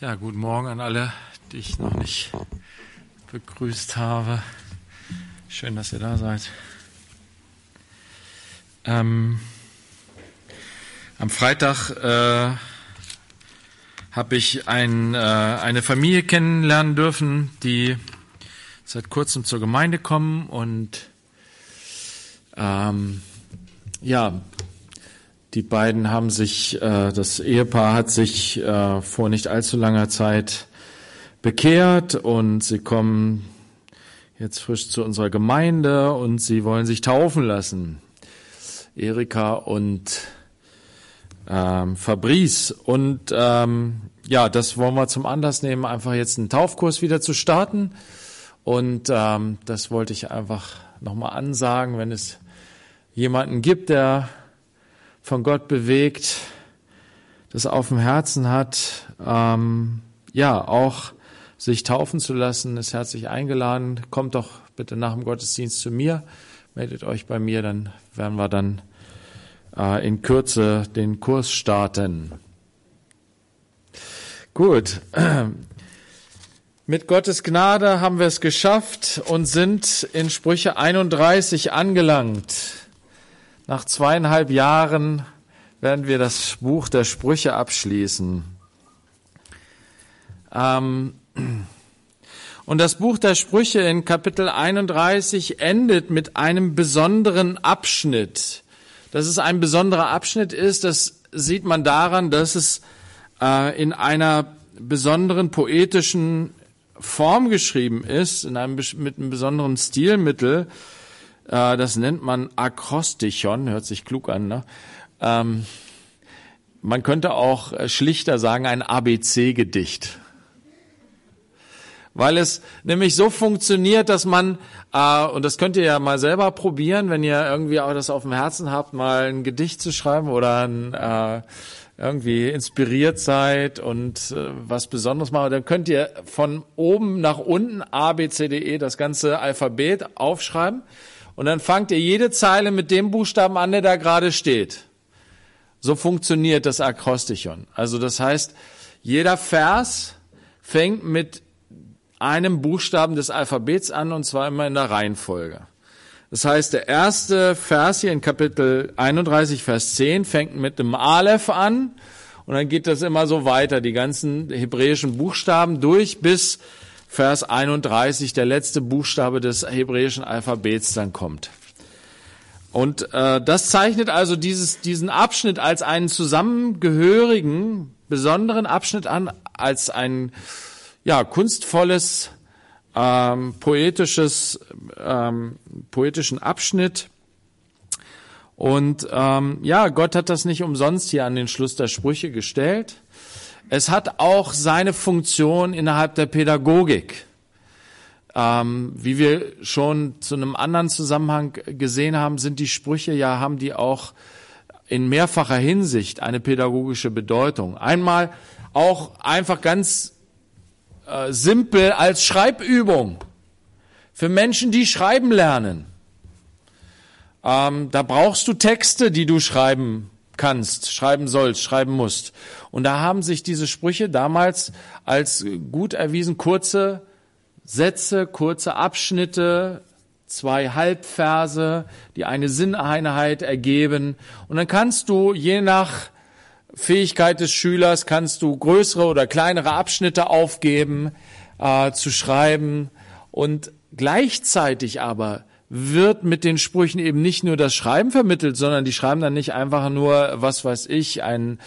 Ja, guten Morgen an alle, die ich noch nicht begrüßt habe. Schön, dass ihr da seid. Ähm, am Freitag äh, habe ich ein, äh, eine Familie kennenlernen dürfen, die seit kurzem zur Gemeinde kommen und ähm, ja, die beiden haben sich, äh, das Ehepaar hat sich äh, vor nicht allzu langer Zeit bekehrt und sie kommen jetzt frisch zu unserer Gemeinde und sie wollen sich taufen lassen. Erika und ähm, Fabrice. Und ähm, ja, das wollen wir zum Anlass nehmen, einfach jetzt einen Taufkurs wieder zu starten. Und ähm, das wollte ich einfach nochmal ansagen, wenn es jemanden gibt, der von Gott bewegt, das auf dem Herzen hat, ähm, ja, auch sich taufen zu lassen, ist herzlich eingeladen. Kommt doch bitte nach dem Gottesdienst zu mir, meldet euch bei mir, dann werden wir dann äh, in Kürze den Kurs starten. Gut. Mit Gottes Gnade haben wir es geschafft und sind in Sprüche 31 angelangt. Nach zweieinhalb Jahren werden wir das Buch der Sprüche abschließen. Ähm, und das Buch der Sprüche in Kapitel 31 endet mit einem besonderen Abschnitt. Dass es ein besonderer Abschnitt ist, das sieht man daran, dass es äh, in einer besonderen poetischen Form geschrieben ist, in einem, mit einem besonderen Stilmittel. Äh, das nennt man Akrostichon, hört sich klug an. Ne? Ähm, man könnte auch äh, schlichter sagen, ein ABC-Gedicht. Weil es nämlich so funktioniert, dass man, äh, und das könnt ihr ja mal selber probieren, wenn ihr irgendwie auch das auf dem Herzen habt, mal ein Gedicht zu schreiben oder ein, äh, irgendwie inspiriert seid und äh, was Besonderes machen, dann könnt ihr von oben nach unten A, B, C, D, E das ganze Alphabet aufschreiben und dann fangt ihr jede Zeile mit dem Buchstaben an, der da gerade steht. So funktioniert das Akrostichon. Also das heißt, jeder Vers fängt mit einem Buchstaben des Alphabets an und zwar immer in der Reihenfolge. Das heißt, der erste Vers hier in Kapitel 31, Vers 10 fängt mit dem Aleph an und dann geht das immer so weiter, die ganzen hebräischen Buchstaben durch bis Vers 31 der letzte Buchstabe des hebräischen Alphabets dann kommt. Und äh, das zeichnet also dieses, diesen Abschnitt als einen zusammengehörigen, besonderen Abschnitt an, als ein ja, kunstvolles, ähm, poetisches, ähm, poetischen Abschnitt. Und ähm, ja, Gott hat das nicht umsonst hier an den Schluss der Sprüche gestellt. Es hat auch seine Funktion innerhalb der Pädagogik. Ähm, wie wir schon zu einem anderen Zusammenhang gesehen haben, sind die Sprüche ja, haben die auch in mehrfacher Hinsicht eine pädagogische Bedeutung. Einmal auch einfach ganz äh, simpel als Schreibübung für Menschen, die schreiben lernen. Ähm, da brauchst du Texte, die du schreiben kannst, schreiben sollst, schreiben musst. Und da haben sich diese Sprüche damals als gut erwiesen, kurze Sätze, kurze Abschnitte, zwei Halbverse, die eine Sinneinheit ergeben. Und dann kannst du je nach Fähigkeit des Schülers kannst du größere oder kleinere Abschnitte aufgeben, äh, zu schreiben und gleichzeitig aber wird mit den Sprüchen eben nicht nur das Schreiben vermittelt, sondern die schreiben dann nicht einfach nur, was weiß ich, ein,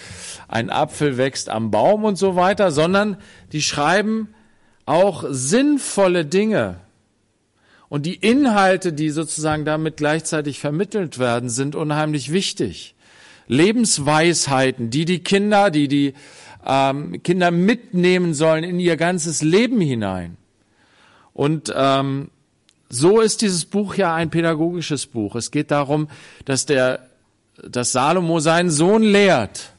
ein Apfel wächst am Baum und so weiter, sondern die schreiben auch sinnvolle Dinge. Und die Inhalte, die sozusagen damit gleichzeitig vermittelt werden, sind unheimlich wichtig. Lebensweisheiten, die die Kinder, die die ähm, Kinder mitnehmen sollen in ihr ganzes Leben hinein. Und ähm, so ist dieses Buch ja ein pädagogisches Buch. Es geht darum, dass der, dass Salomo seinen Sohn lehrt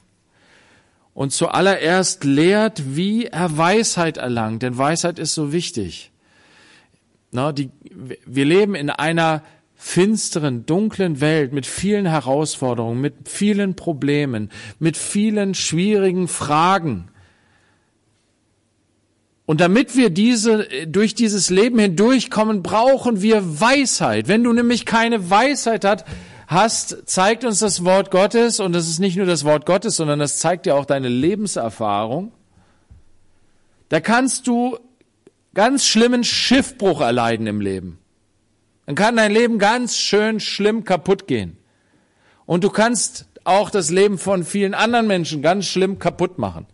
und zuallererst lehrt, wie er Weisheit erlangt, denn Weisheit ist so wichtig. Na, die, wir leben in einer finsteren, dunklen Welt mit vielen Herausforderungen, mit vielen Problemen, mit vielen schwierigen Fragen. Und damit wir diese, durch dieses Leben hindurchkommen, brauchen wir Weisheit. Wenn du nämlich keine Weisheit hast, hast, zeigt uns das Wort Gottes, und das ist nicht nur das Wort Gottes, sondern das zeigt dir auch deine Lebenserfahrung. Da kannst du ganz schlimmen Schiffbruch erleiden im Leben. Dann kann dein Leben ganz schön schlimm kaputt gehen. Und du kannst auch das Leben von vielen anderen Menschen ganz schlimm kaputt machen.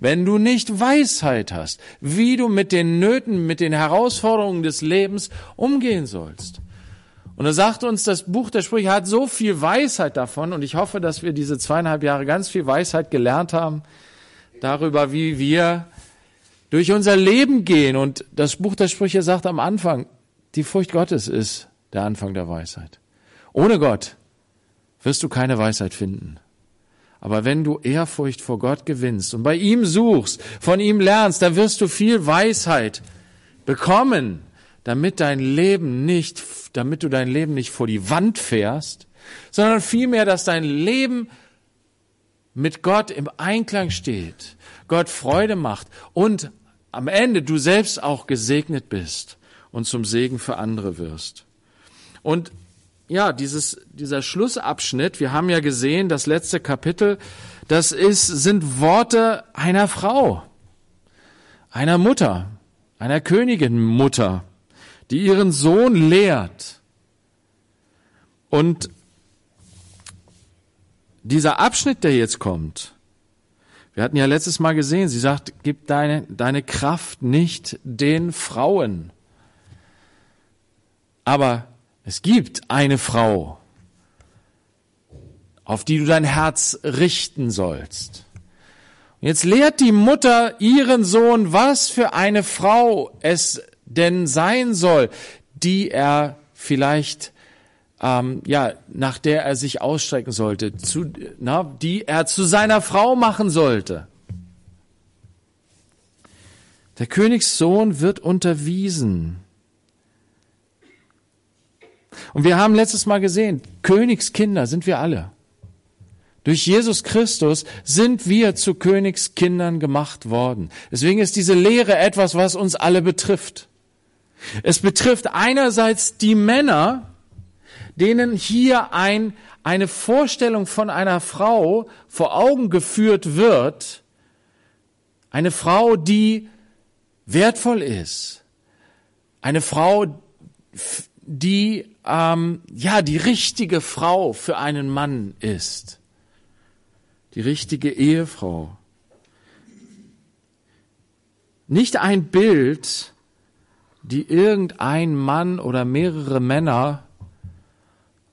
Wenn du nicht Weisheit hast, wie du mit den Nöten, mit den Herausforderungen des Lebens umgehen sollst. Und da sagt uns das Buch der Sprüche hat so viel Weisheit davon und ich hoffe, dass wir diese zweieinhalb Jahre ganz viel Weisheit gelernt haben darüber, wie wir durch unser Leben gehen. Und das Buch der Sprüche sagt am Anfang, die Furcht Gottes ist der Anfang der Weisheit. Ohne Gott wirst du keine Weisheit finden. Aber wenn du Ehrfurcht vor Gott gewinnst und bei ihm suchst, von ihm lernst, dann wirst du viel Weisheit bekommen, damit dein Leben nicht, damit du dein Leben nicht vor die Wand fährst, sondern vielmehr, dass dein Leben mit Gott im Einklang steht, Gott Freude macht und am Ende du selbst auch gesegnet bist und zum Segen für andere wirst. Und ja, dieses, dieser Schlussabschnitt, wir haben ja gesehen, das letzte Kapitel, das ist, sind Worte einer Frau, einer Mutter, einer Königin Mutter, die ihren Sohn lehrt. Und dieser Abschnitt, der jetzt kommt, wir hatten ja letztes Mal gesehen, sie sagt, gib deine, deine Kraft nicht den Frauen. Aber es gibt eine Frau, auf die du dein Herz richten sollst. Und jetzt lehrt die Mutter ihren Sohn, was für eine Frau es denn sein soll, die er vielleicht ähm, ja, nach der er sich ausstrecken sollte, zu, na, die er zu seiner Frau machen sollte. Der Königssohn wird unterwiesen. Und wir haben letztes Mal gesehen, Königskinder sind wir alle. Durch Jesus Christus sind wir zu Königskindern gemacht worden. Deswegen ist diese Lehre etwas, was uns alle betrifft. Es betrifft einerseits die Männer, denen hier ein, eine Vorstellung von einer Frau vor Augen geführt wird, eine Frau, die wertvoll ist, eine Frau, die ähm, ja die richtige Frau für einen Mann ist, die richtige Ehefrau. Nicht ein Bild, die irgendein Mann oder mehrere Männer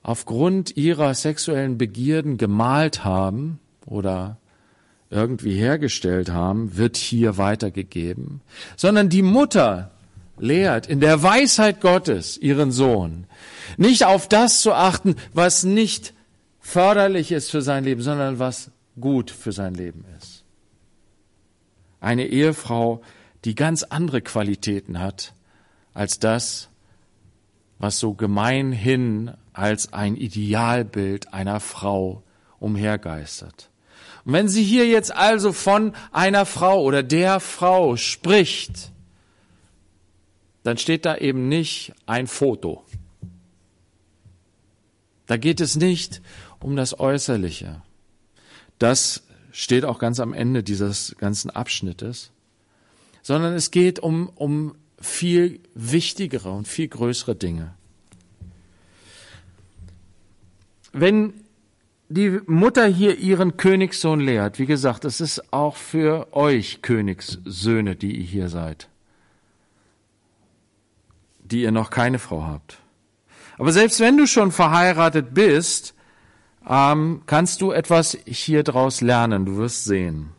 aufgrund ihrer sexuellen Begierden gemalt haben oder irgendwie hergestellt haben, wird hier weitergegeben, sondern die Mutter lehrt in der Weisheit Gottes ihren Sohn, nicht auf das zu achten, was nicht förderlich ist für sein Leben, sondern was gut für sein Leben ist. Eine Ehefrau, die ganz andere Qualitäten hat als das, was so gemeinhin als ein Idealbild einer Frau umhergeistert. Und wenn sie hier jetzt also von einer Frau oder der Frau spricht, dann steht da eben nicht ein Foto. Da geht es nicht um das Äußerliche. Das steht auch ganz am Ende dieses ganzen Abschnittes, sondern es geht um, um viel wichtigere und viel größere Dinge. Wenn die Mutter hier ihren Königssohn lehrt, wie gesagt, es ist auch für euch Königssöhne, die ihr hier seid, die ihr noch keine Frau habt. Aber selbst wenn du schon verheiratet bist, ähm, kannst du etwas hier draus lernen, du wirst sehen.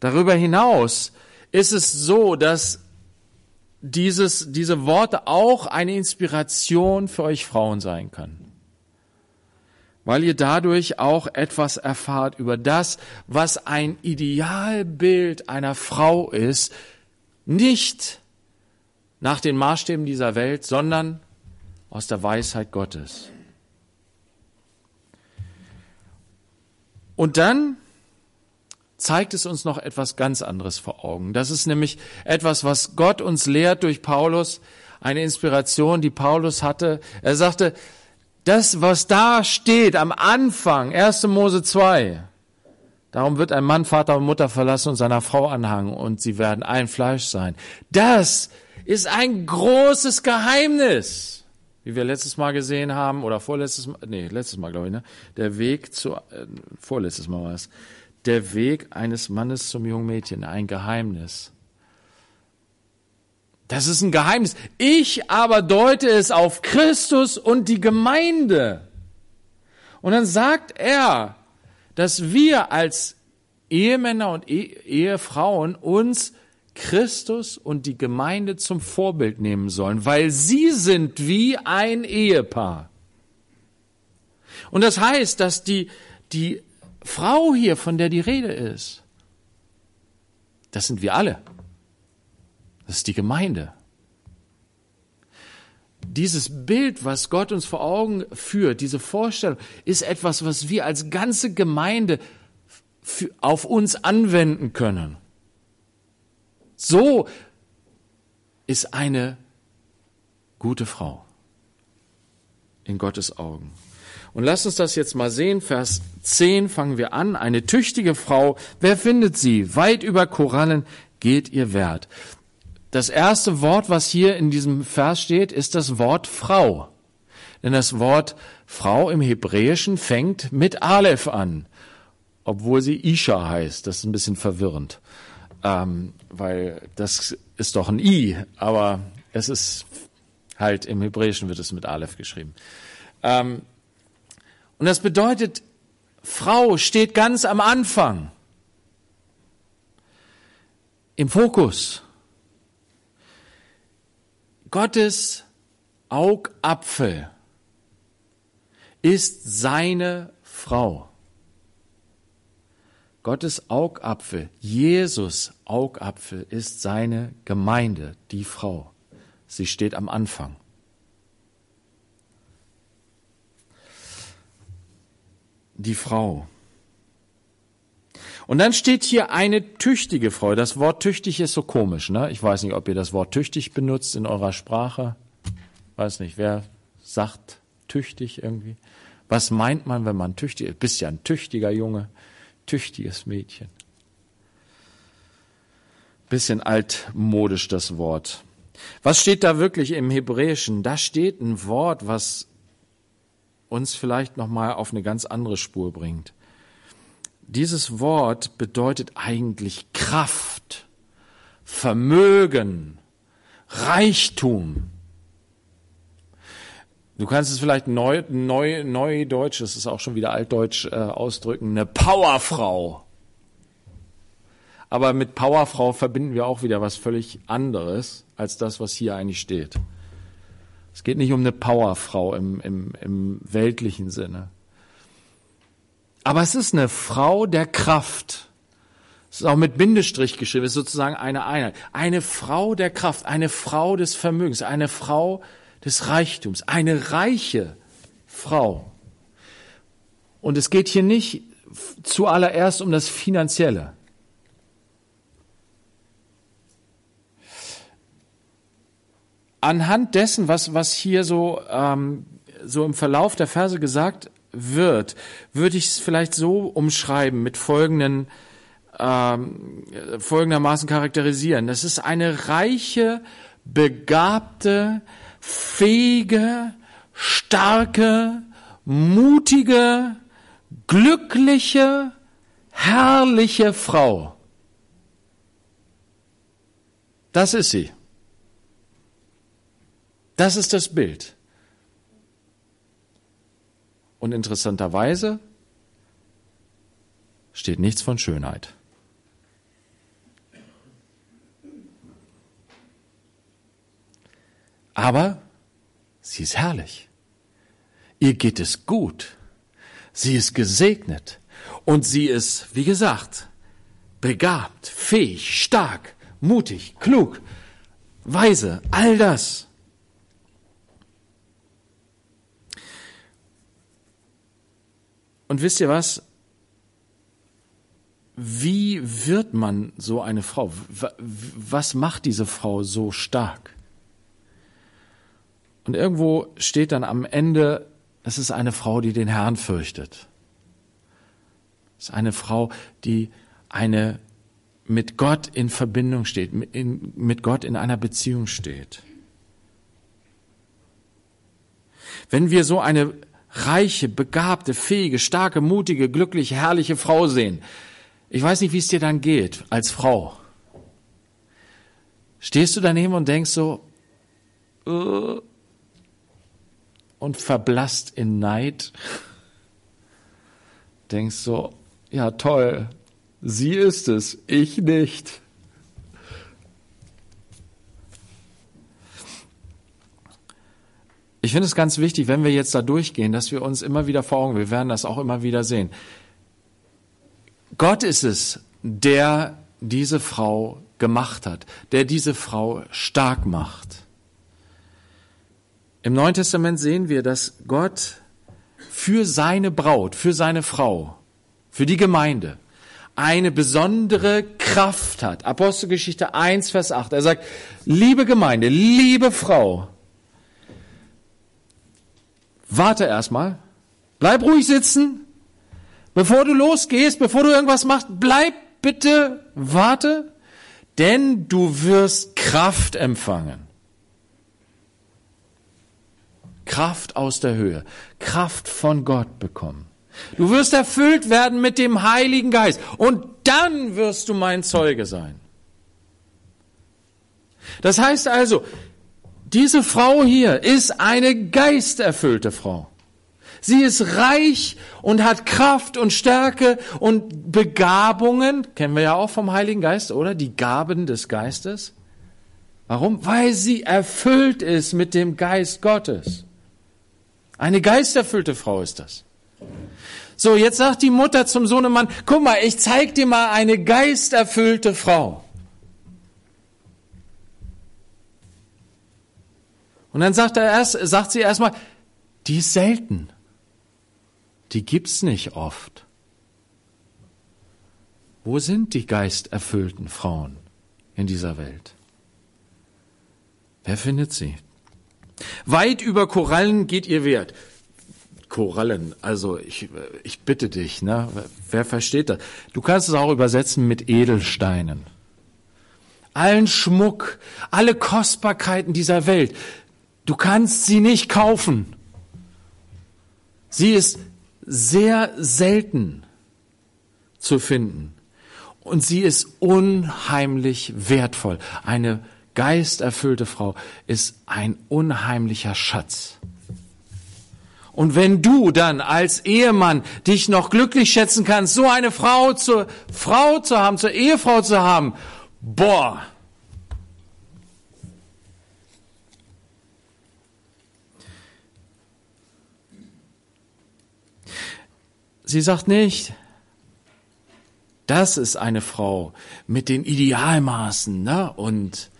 Darüber hinaus ist es so, dass dieses, diese Worte auch eine Inspiration für euch Frauen sein können. Weil ihr dadurch auch etwas erfahrt über das, was ein Idealbild einer Frau ist, nicht nach den Maßstäben dieser Welt, sondern aus der Weisheit Gottes. Und dann zeigt es uns noch etwas ganz anderes vor Augen. Das ist nämlich etwas, was Gott uns lehrt durch Paulus, eine Inspiration, die Paulus hatte. Er sagte, das, was da steht am Anfang, 1. Mose 2, darum wird ein Mann Vater und Mutter verlassen und seiner Frau anhangen und sie werden ein Fleisch sein. Das ist ein großes Geheimnis, wie wir letztes Mal gesehen haben oder vorletztes Mal, nee, letztes Mal glaube ich, ne? Der Weg zu, äh, vorletztes Mal war es, der Weg eines Mannes zum jungen Mädchen, ein Geheimnis. Das ist ein Geheimnis. Ich aber deute es auf Christus und die Gemeinde. Und dann sagt er, dass wir als Ehemänner und Ehefrauen uns Christus und die Gemeinde zum Vorbild nehmen sollen, weil sie sind wie ein Ehepaar. Und das heißt, dass die, die Frau hier, von der die Rede ist, das sind wir alle. Das ist die Gemeinde. Dieses Bild, was Gott uns vor Augen führt, diese Vorstellung, ist etwas, was wir als ganze Gemeinde auf uns anwenden können. So ist eine gute Frau in Gottes Augen. Und lasst uns das jetzt mal sehen. Vers 10 fangen wir an. Eine tüchtige Frau, wer findet sie? Weit über Korallen geht ihr Wert. Das erste Wort, was hier in diesem Vers steht, ist das Wort Frau. Denn das Wort Frau im Hebräischen fängt mit Aleph an, obwohl sie Isha heißt. Das ist ein bisschen verwirrend, ähm, weil das ist doch ein I, aber es ist halt im Hebräischen wird es mit Aleph geschrieben. Ähm, und das bedeutet, Frau steht ganz am Anfang, im Fokus. Gottes Augapfel ist seine Frau. Gottes Augapfel, Jesus Augapfel ist seine Gemeinde, die Frau. Sie steht am Anfang. Die Frau. Und dann steht hier eine tüchtige Frau. Das Wort tüchtig ist so komisch, ne? Ich weiß nicht, ob ihr das Wort tüchtig benutzt in eurer Sprache. Weiß nicht, wer sagt tüchtig irgendwie? Was meint man, wenn man tüchtig ist? Bist ja ein tüchtiger Junge, tüchtiges Mädchen. Bisschen altmodisch das Wort. Was steht da wirklich im Hebräischen? Da steht ein Wort, was uns vielleicht noch mal auf eine ganz andere Spur bringt. Dieses Wort bedeutet eigentlich Kraft, Vermögen, Reichtum. Du kannst es vielleicht neu, neu, neu Deutsch, das ist auch schon wieder altdeutsch äh, ausdrücken, eine Powerfrau. Aber mit Powerfrau verbinden wir auch wieder was völlig anderes als das, was hier eigentlich steht. Es geht nicht um eine Powerfrau im, im, im weltlichen Sinne. Aber es ist eine Frau der Kraft. Es ist auch mit Bindestrich geschrieben, es ist sozusagen eine Einheit. Eine Frau der Kraft, eine Frau des Vermögens, eine Frau des Reichtums, eine reiche Frau. Und es geht hier nicht zuallererst um das Finanzielle. Anhand dessen, was, was hier so, ähm, so im Verlauf der Verse gesagt wird, würde ich es vielleicht so umschreiben mit folgenden ähm, folgendermaßen charakterisieren. Das ist eine reiche, begabte, fähige, starke, mutige, glückliche, herrliche Frau. Das ist sie. Das ist das Bild. Und interessanterweise steht nichts von Schönheit. Aber sie ist herrlich. Ihr geht es gut. Sie ist gesegnet. Und sie ist, wie gesagt, begabt, fähig, stark, mutig, klug, weise, all das. Und wisst ihr was? wie wird man so eine Frau? Was macht diese Frau so stark? Und irgendwo steht dann am Ende, es ist eine Frau, die den Herrn fürchtet. Es ist eine Frau, die eine mit Gott in Verbindung steht, mit Gott in einer Beziehung steht. Wenn wir so eine reiche, begabte, fähige, starke, mutige, glückliche, herrliche Frau sehen, ich weiß nicht, wie es dir dann geht als Frau. Stehst du daneben und denkst so, uh, und verblasst in Neid. Denkst so, ja toll, sie ist es, ich nicht. Ich finde es ganz wichtig, wenn wir jetzt da durchgehen, dass wir uns immer wieder vor Augen, wir werden das auch immer wieder sehen. Gott ist es, der diese Frau gemacht hat, der diese Frau stark macht. Im Neuen Testament sehen wir, dass Gott für seine Braut, für seine Frau, für die Gemeinde eine besondere Kraft hat. Apostelgeschichte 1, Vers 8. Er sagt, liebe Gemeinde, liebe Frau, warte erstmal, bleib ruhig sitzen, bevor du losgehst, bevor du irgendwas machst, bleib bitte, warte, denn du wirst Kraft empfangen. Kraft aus der Höhe, Kraft von Gott bekommen. Du wirst erfüllt werden mit dem Heiligen Geist und dann wirst du mein Zeuge sein. Das heißt also, diese Frau hier ist eine geisterfüllte Frau. Sie ist reich und hat Kraft und Stärke und Begabungen. Kennen wir ja auch vom Heiligen Geist, oder? Die Gaben des Geistes. Warum? Weil sie erfüllt ist mit dem Geist Gottes. Eine geisterfüllte Frau ist das. So, jetzt sagt die Mutter zum Sohnemann, guck mal, ich zeig dir mal eine geisterfüllte Frau. Und dann sagt er erst, sagt sie erstmal, die ist selten. Die gibt's nicht oft. Wo sind die geisterfüllten Frauen in dieser Welt? Wer findet sie? Weit über Korallen geht ihr Wert. Korallen, also ich, ich bitte dich, ne? wer versteht das? Du kannst es auch übersetzen mit Edelsteinen. Allen Schmuck, alle Kostbarkeiten dieser Welt. Du kannst sie nicht kaufen. Sie ist sehr selten zu finden. Und sie ist unheimlich wertvoll. Eine geisterfüllte Frau ist ein unheimlicher Schatz. Und wenn du dann als Ehemann dich noch glücklich schätzen kannst, so eine Frau zur Frau zu haben, zur Ehefrau zu haben, boah. Sie sagt nicht, das ist eine Frau mit den Idealmaßen, ne? Und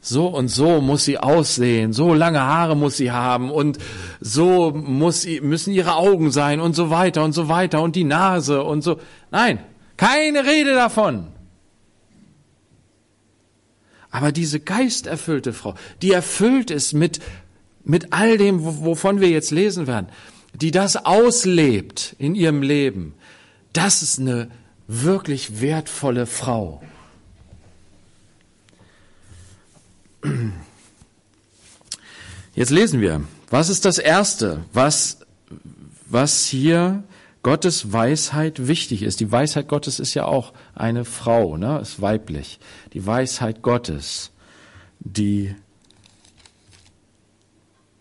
so und so muss sie aussehen, so lange Haare muss sie haben und so muss sie, müssen ihre Augen sein und so weiter und so weiter und die Nase und so. Nein, keine Rede davon. Aber diese geisterfüllte Frau, die erfüllt ist mit, mit all dem, wovon wir jetzt lesen werden, die das auslebt in ihrem Leben, das ist eine wirklich wertvolle Frau. Jetzt lesen wir. Was ist das Erste, was, was hier Gottes Weisheit wichtig ist? Die Weisheit Gottes ist ja auch eine Frau, ne? ist weiblich. Die Weisheit Gottes, die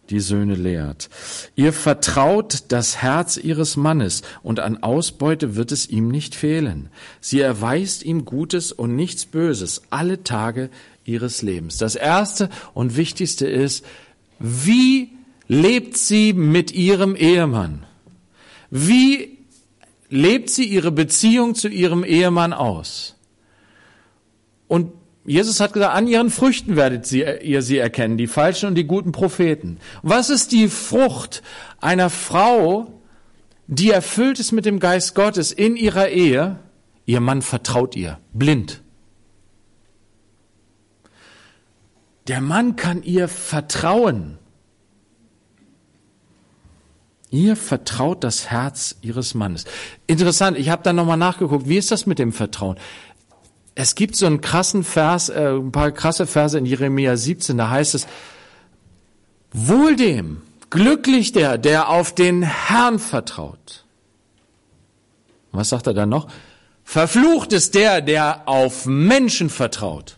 die Söhne lehrt. Ihr vertraut das Herz ihres Mannes und an Ausbeute wird es ihm nicht fehlen. Sie erweist ihm Gutes und nichts Böses alle Tage ihres Lebens. Das erste und wichtigste ist, wie lebt sie mit ihrem Ehemann? Wie lebt sie ihre Beziehung zu ihrem Ehemann aus? Und Jesus hat gesagt, an ihren Früchten werdet ihr sie erkennen, die falschen und die guten Propheten. Was ist die Frucht einer Frau, die erfüllt ist mit dem Geist Gottes in ihrer Ehe, Ihr Mann vertraut ihr, blind. Der Mann kann ihr vertrauen. Ihr vertraut das Herz ihres Mannes. Interessant, ich habe da nochmal nachgeguckt, wie ist das mit dem Vertrauen? Es gibt so einen krassen Vers, äh, ein paar krasse Verse in Jeremia 17, da heißt es, wohl dem, glücklich der, der auf den Herrn vertraut. Was sagt er dann noch? Verflucht ist der, der auf Menschen vertraut.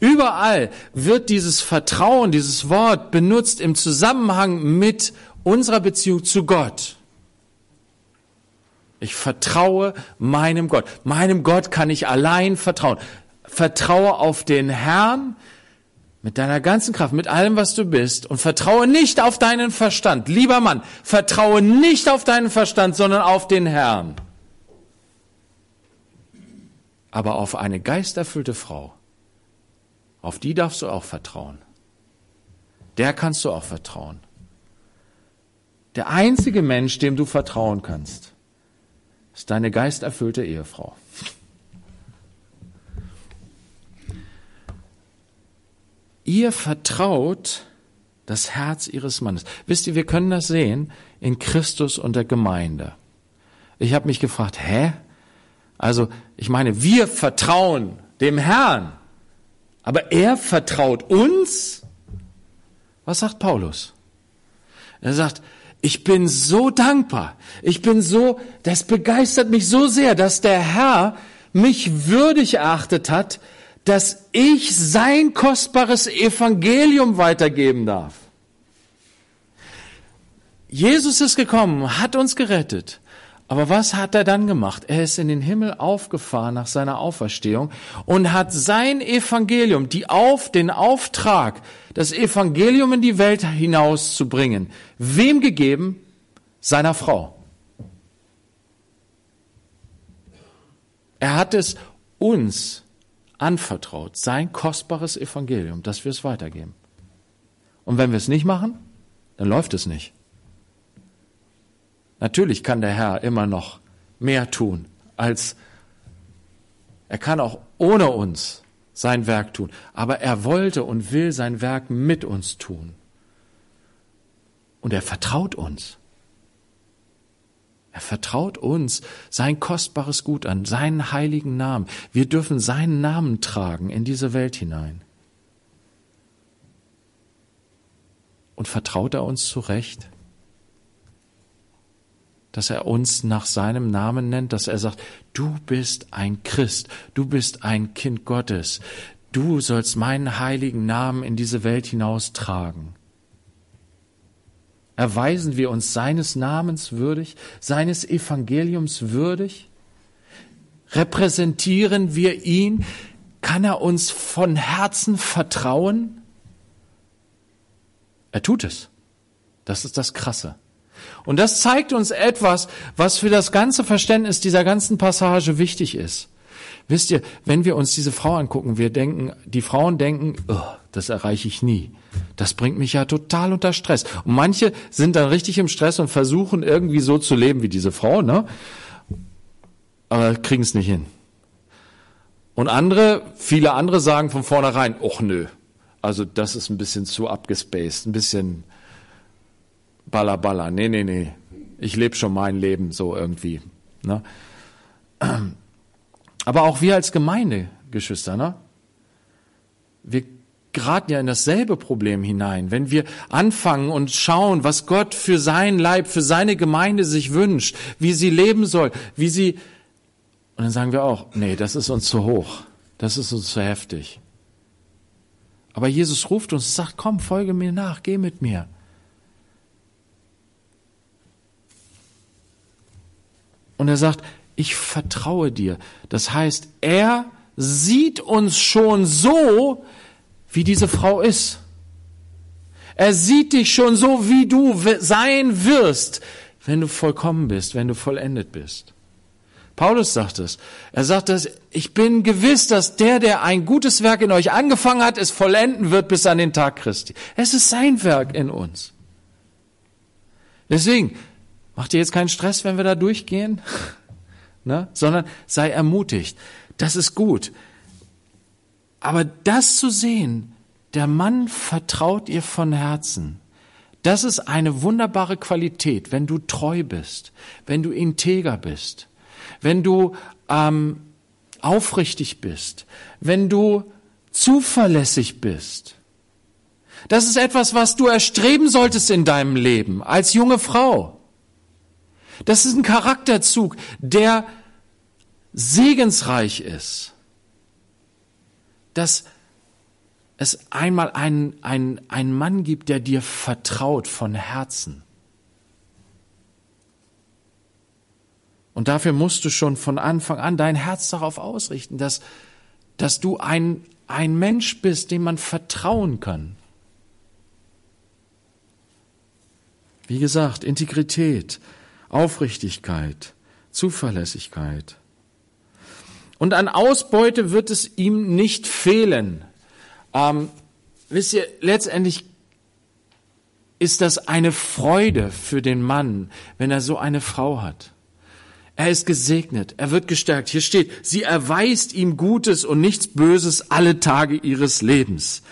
Überall wird dieses Vertrauen, dieses Wort benutzt im Zusammenhang mit unserer Beziehung zu Gott. Ich vertraue meinem Gott. Meinem Gott kann ich allein vertrauen. Vertraue auf den Herrn mit deiner ganzen Kraft, mit allem, was du bist und vertraue nicht auf deinen Verstand. Lieber Mann, vertraue nicht auf deinen Verstand, sondern auf den Herrn. Aber auf eine geisterfüllte Frau auf die darfst du auch vertrauen. Der kannst du auch vertrauen. Der einzige Mensch, dem du vertrauen kannst, ist deine geisterfüllte Ehefrau. Ihr vertraut das Herz ihres Mannes. Wisst ihr, wir können das sehen in Christus und der Gemeinde. Ich habe mich gefragt, hä? Also, ich meine, wir vertrauen dem Herrn. Aber er vertraut uns. Was sagt Paulus? Er sagt, ich bin so dankbar. Ich bin so, das begeistert mich so sehr, dass der Herr mich würdig erachtet hat, dass ich sein kostbares Evangelium weitergeben darf. Jesus ist gekommen, hat uns gerettet. Aber was hat er dann gemacht? Er ist in den Himmel aufgefahren nach seiner Auferstehung und hat sein Evangelium, die auf, den Auftrag, das Evangelium in die Welt hinauszubringen, wem gegeben? Seiner Frau. Er hat es uns anvertraut, sein kostbares Evangelium, dass wir es weitergeben. Und wenn wir es nicht machen, dann läuft es nicht. Natürlich kann der Herr immer noch mehr tun, als er kann auch ohne uns sein Werk tun. Aber er wollte und will sein Werk mit uns tun. Und er vertraut uns. Er vertraut uns sein kostbares Gut an, seinen heiligen Namen. Wir dürfen seinen Namen tragen in diese Welt hinein. Und vertraut er uns zurecht? Dass er uns nach seinem Namen nennt, dass er sagt, du bist ein Christ, du bist ein Kind Gottes, du sollst meinen heiligen Namen in diese Welt hinaustragen. Erweisen wir uns seines Namens würdig, seines Evangeliums würdig? Repräsentieren wir ihn? Kann er uns von Herzen vertrauen? Er tut es. Das ist das Krasse. Und das zeigt uns etwas, was für das ganze Verständnis dieser ganzen Passage wichtig ist. Wisst ihr, wenn wir uns diese Frau angucken, wir denken, die Frauen denken, oh, das erreiche ich nie. Das bringt mich ja total unter Stress. Und manche sind dann richtig im Stress und versuchen irgendwie so zu leben wie diese Frau, ne? Aber kriegen es nicht hin. Und andere, viele andere sagen von vornherein, och nö, also das ist ein bisschen zu abgespaced, ein bisschen Balla Balla. Nee, nee, nee. Ich lebe schon mein Leben so irgendwie. Ne? Aber auch wir als Gemeindegeschwister, ne? wir geraten ja in dasselbe Problem hinein. Wenn wir anfangen und schauen, was Gott für sein Leib, für seine Gemeinde sich wünscht, wie sie leben soll, wie sie, und dann sagen wir auch, nee, das ist uns zu hoch, das ist uns zu heftig. Aber Jesus ruft uns und sagt, komm, folge mir nach, geh mit mir. Und er sagt, ich vertraue dir. Das heißt, er sieht uns schon so, wie diese Frau ist. Er sieht dich schon so, wie du sein wirst, wenn du vollkommen bist, wenn du vollendet bist. Paulus sagt es. Er sagt es, ich bin gewiss, dass der, der ein gutes Werk in euch angefangen hat, es vollenden wird bis an den Tag Christi. Es ist sein Werk in uns. Deswegen, Mach dir jetzt keinen Stress, wenn wir da durchgehen, ne? sondern sei ermutigt. Das ist gut. Aber das zu sehen, der Mann vertraut ihr von Herzen. Das ist eine wunderbare Qualität, wenn du treu bist, wenn du integer bist, wenn du ähm, aufrichtig bist, wenn du zuverlässig bist. Das ist etwas, was du erstreben solltest in deinem Leben als junge Frau. Das ist ein Charakterzug, der segensreich ist. Dass es einmal einen, einen, einen Mann gibt, der dir vertraut von Herzen. Und dafür musst du schon von Anfang an dein Herz darauf ausrichten, dass, dass du ein, ein Mensch bist, dem man vertrauen kann. Wie gesagt, Integrität, Aufrichtigkeit, Zuverlässigkeit. Und an Ausbeute wird es ihm nicht fehlen. Ähm, wisst ihr, letztendlich ist das eine Freude für den Mann, wenn er so eine Frau hat. Er ist gesegnet, er wird gestärkt. Hier steht, sie erweist ihm Gutes und nichts Böses alle Tage ihres Lebens.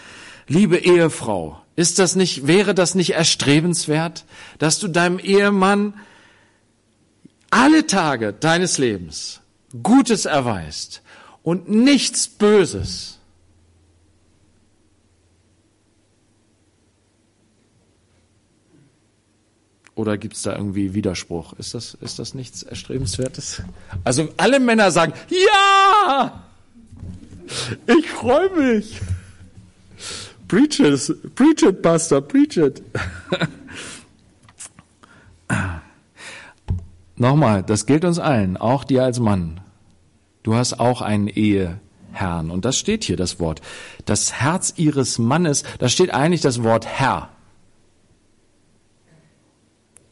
Liebe Ehefrau, ist das nicht, wäre das nicht erstrebenswert, dass du deinem Ehemann alle Tage deines Lebens Gutes erweist und nichts Böses? Oder gibt es da irgendwie Widerspruch? Ist das, ist das nichts Erstrebenswertes? Also alle Männer sagen, ja! Ich freue mich. Preach it, preach it, Pastor, preach it. Nochmal, das gilt uns allen, auch dir als Mann. Du hast auch einen Eheherrn. Und das steht hier, das Wort. Das Herz ihres Mannes, da steht eigentlich das Wort Herr.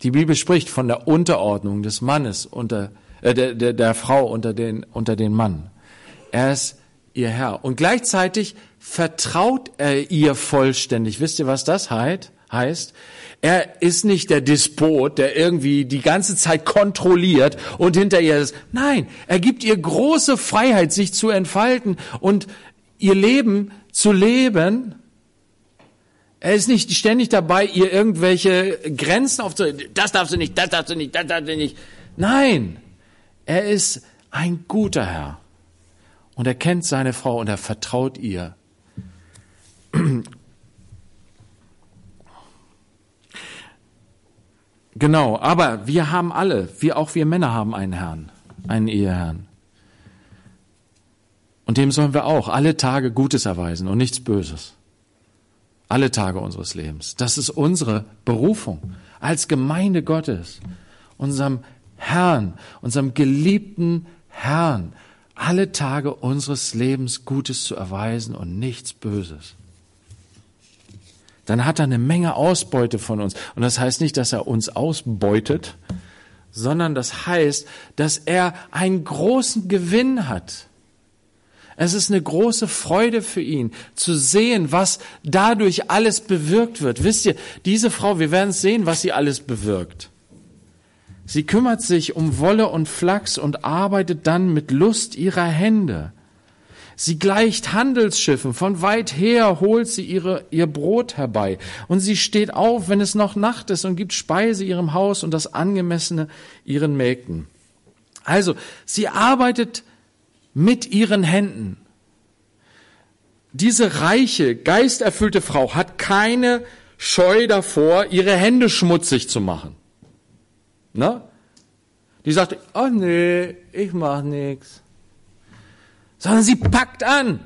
Die Bibel spricht von der Unterordnung des Mannes unter äh, der, der, der Frau unter den unter den Mann. Er ist ihr Herr und gleichzeitig vertraut er ihr vollständig. Wisst ihr, was das heißt? Er ist nicht der Despot, der irgendwie die ganze Zeit kontrolliert und hinter ihr ist. Nein, er gibt ihr große Freiheit, sich zu entfalten und ihr Leben zu leben er ist nicht ständig dabei, ihr irgendwelche Grenzen aufzunehmen. Das darfst du nicht, das darfst du nicht, das darfst du nicht. Nein, er ist ein guter Herr. Und er kennt seine Frau und er vertraut ihr. Genau, aber wir haben alle, wir auch wir Männer haben einen Herrn, einen Eheherrn. Und dem sollen wir auch alle Tage Gutes erweisen und nichts Böses. Alle Tage unseres Lebens. Das ist unsere Berufung als Gemeinde Gottes, unserem Herrn, unserem geliebten Herrn, alle Tage unseres Lebens Gutes zu erweisen und nichts Böses. Dann hat er eine Menge Ausbeute von uns. Und das heißt nicht, dass er uns ausbeutet, sondern das heißt, dass er einen großen Gewinn hat. Es ist eine große Freude für ihn zu sehen, was dadurch alles bewirkt wird. Wisst ihr, diese Frau, wir werden sehen, was sie alles bewirkt. Sie kümmert sich um Wolle und Flachs und arbeitet dann mit Lust ihrer Hände. Sie gleicht Handelsschiffen, von weit her holt sie ihre, ihr Brot herbei. Und sie steht auf, wenn es noch Nacht ist und gibt Speise ihrem Haus und das Angemessene ihren Mägden. Also, sie arbeitet mit ihren Händen. Diese reiche, geisterfüllte Frau hat keine Scheu davor, ihre Hände schmutzig zu machen. Na? Die sagt, oh nee, ich mach nix. Sondern sie packt an.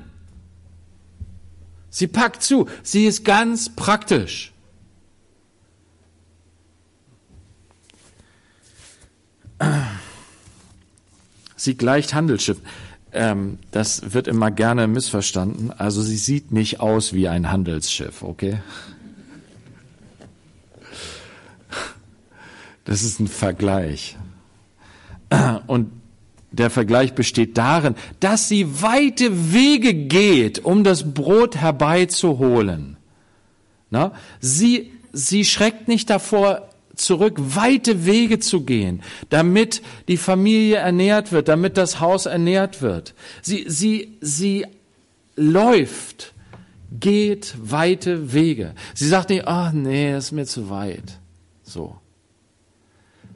Sie packt zu. Sie ist ganz praktisch. Sie gleicht Handelsschiffen. Ähm, das wird immer gerne missverstanden. Also sie sieht nicht aus wie ein Handelsschiff, okay? Das ist ein Vergleich. Und der Vergleich besteht darin, dass sie weite Wege geht, um das Brot herbeizuholen. Na? Sie, sie schreckt nicht davor zurück, weite Wege zu gehen, damit die Familie ernährt wird, damit das Haus ernährt wird. Sie, sie, sie läuft, geht weite Wege. Sie sagt nicht, ach nee, das ist mir zu weit. So.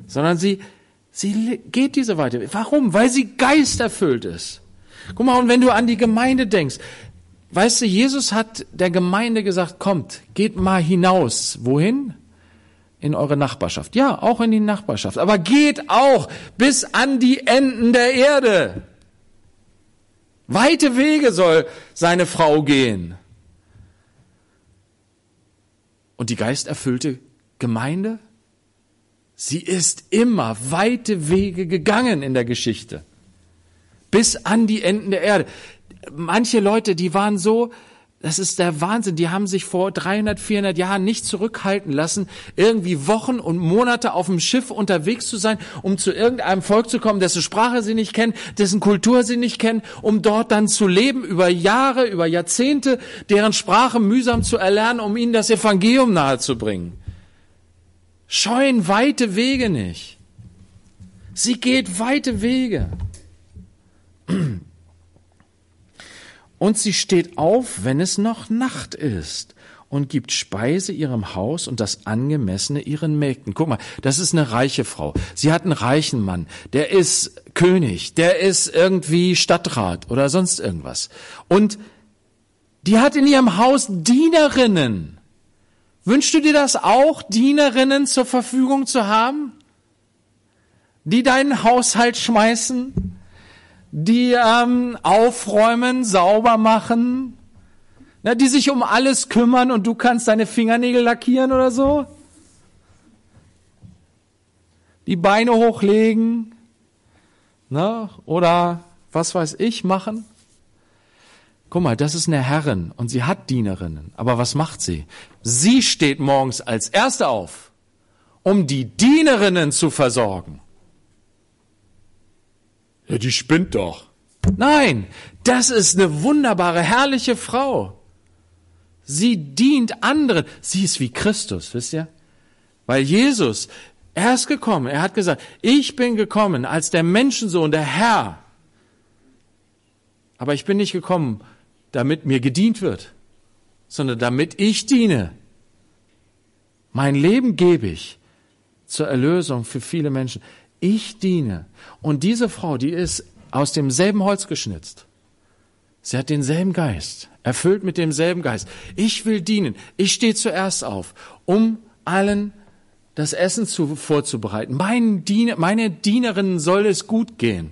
Sondern sie, sie geht diese weite. Warum? Weil sie geisterfüllt ist. Guck mal, und wenn du an die Gemeinde denkst, weißt du, Jesus hat der Gemeinde gesagt, kommt, geht mal hinaus. Wohin? In eure Nachbarschaft. Ja, auch in die Nachbarschaft. Aber geht auch bis an die Enden der Erde. Weite Wege soll seine Frau gehen. Und die geisterfüllte Gemeinde? Sie ist immer weite Wege gegangen in der Geschichte bis an die Enden der Erde. Manche Leute, die waren so, das ist der Wahnsinn, die haben sich vor 300, 400 Jahren nicht zurückhalten lassen, irgendwie Wochen und Monate auf dem Schiff unterwegs zu sein, um zu irgendeinem Volk zu kommen, dessen Sprache sie nicht kennen, dessen Kultur sie nicht kennen, um dort dann zu leben, über Jahre, über Jahrzehnte, deren Sprache mühsam zu erlernen, um ihnen das Evangelium nahezubringen. Scheuen weite Wege nicht. Sie geht weite Wege. Und sie steht auf, wenn es noch Nacht ist und gibt Speise ihrem Haus und das Angemessene ihren Mägden. Guck mal, das ist eine reiche Frau. Sie hat einen reichen Mann. Der ist König. Der ist irgendwie Stadtrat oder sonst irgendwas. Und die hat in ihrem Haus Dienerinnen. Wünschst du dir das auch, Dienerinnen zur Verfügung zu haben? Die deinen Haushalt schmeißen? die ähm, aufräumen, sauber machen, na, die sich um alles kümmern und du kannst deine Fingernägel lackieren oder so. Die Beine hochlegen, na, oder was weiß ich machen. Guck mal, das ist eine Herrin und sie hat Dienerinnen. Aber was macht sie? Sie steht morgens als Erste auf, um die Dienerinnen zu versorgen. Ja, die spinnt doch. Nein, das ist eine wunderbare, herrliche Frau. Sie dient anderen. Sie ist wie Christus, wisst ihr? Weil Jesus, er ist gekommen, er hat gesagt, ich bin gekommen als der Menschensohn, der Herr. Aber ich bin nicht gekommen, damit mir gedient wird, sondern damit ich diene. Mein Leben gebe ich zur Erlösung für viele Menschen ich diene. Und diese Frau, die ist aus demselben Holz geschnitzt. Sie hat denselben Geist, erfüllt mit demselben Geist. Ich will dienen. Ich stehe zuerst auf, um allen das Essen zu, vorzubereiten. Mein Diener, meine Dienerinnen soll es gut gehen.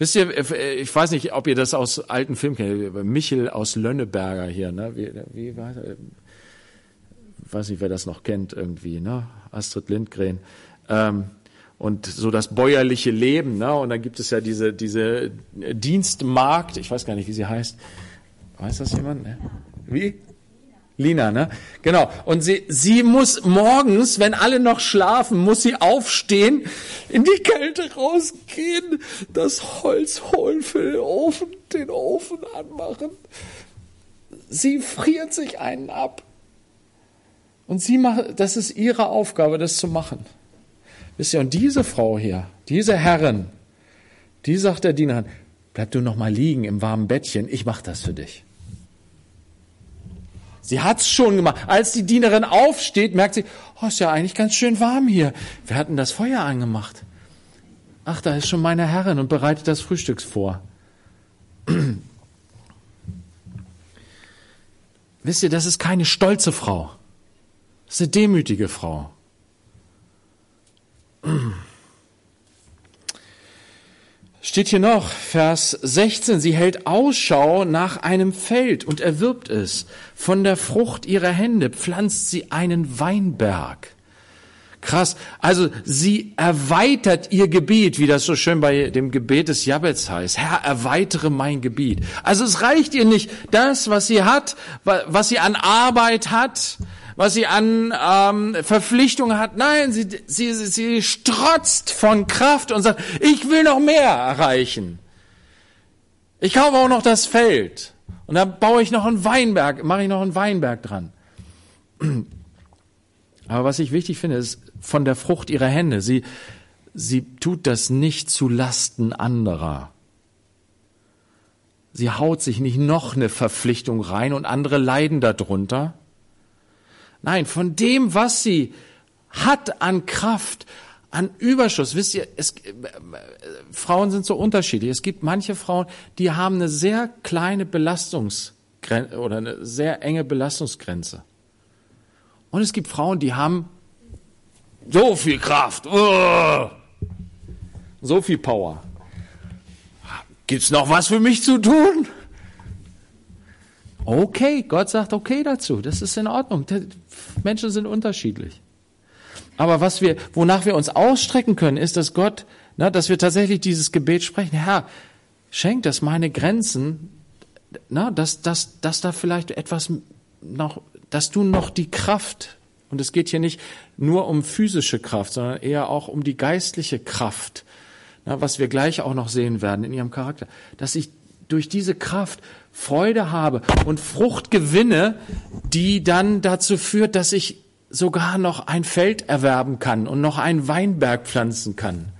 Wisst ihr, ich weiß nicht, ob ihr das aus alten Filmen kennt, Michel aus Lönneberger hier, ne? Wie, wie war das? weiß nicht, wer das noch kennt irgendwie, ne? Astrid Lindgren. Ähm, und so das bäuerliche Leben, ne? Und dann gibt es ja diese, diese Dienstmarkt, ich weiß gar nicht, wie sie heißt. Weiß das jemand? Ne? Wie? Lina, ne? Genau. Und sie, sie muss morgens, wenn alle noch schlafen, muss sie aufstehen, in die Kälte rausgehen, das Holz holen für den Ofen, den Ofen anmachen. Sie friert sich einen ab. Und sie macht, das ist ihre Aufgabe, das zu machen. Wisst ihr, und diese Frau hier, diese Herrin, die sagt der Dienerin, bleib du noch mal liegen im warmen Bettchen, ich mach das für dich. Sie hat's schon gemacht. Als die Dienerin aufsteht, merkt sie, oh, ist ja eigentlich ganz schön warm hier. Wir hatten das Feuer angemacht. Ach, da ist schon meine Herrin und bereitet das Frühstücks vor. Wisst ihr, das ist keine stolze Frau. Das ist eine demütige Frau. Steht hier noch, Vers 16, sie hält Ausschau nach einem Feld und erwirbt es. Von der Frucht ihrer Hände pflanzt sie einen Weinberg. Krass. Also sie erweitert ihr Gebiet, wie das so schön bei dem Gebet des Jabez heißt. Herr, erweitere mein Gebiet. Also es reicht ihr nicht das, was sie hat, was sie an Arbeit hat, was sie an ähm, Verpflichtungen hat. Nein, sie, sie, sie strotzt von Kraft und sagt, ich will noch mehr erreichen. Ich kaufe auch noch das Feld. Und dann baue ich noch einen Weinberg, mache ich noch einen Weinberg dran. Aber was ich wichtig finde, ist von der Frucht ihrer Hände. Sie, sie tut das nicht zu Lasten anderer. Sie haut sich nicht noch eine Verpflichtung rein und andere leiden darunter. Nein, von dem, was sie hat an Kraft, an Überschuss. Wisst ihr, es, äh, Frauen sind so unterschiedlich. Es gibt manche Frauen, die haben eine sehr kleine Belastungsgrenze oder eine sehr enge Belastungsgrenze. Und es gibt Frauen, die haben so viel Kraft, oh, so viel Power. Gibt's noch was für mich zu tun? Okay, Gott sagt okay dazu. Das ist in Ordnung. Menschen sind unterschiedlich. Aber was wir, wonach wir uns ausstrecken können, ist, dass Gott, na, dass wir tatsächlich dieses Gebet sprechen. Herr, schenk, dass meine Grenzen, na, dass, dass, dass da vielleicht etwas noch, dass du noch die Kraft, und es geht hier nicht nur um physische Kraft, sondern eher auch um die geistliche Kraft, na, was wir gleich auch noch sehen werden in ihrem Charakter, dass ich durch diese Kraft Freude habe und Frucht gewinne, die dann dazu führt, dass ich sogar noch ein Feld erwerben kann und noch einen Weinberg pflanzen kann.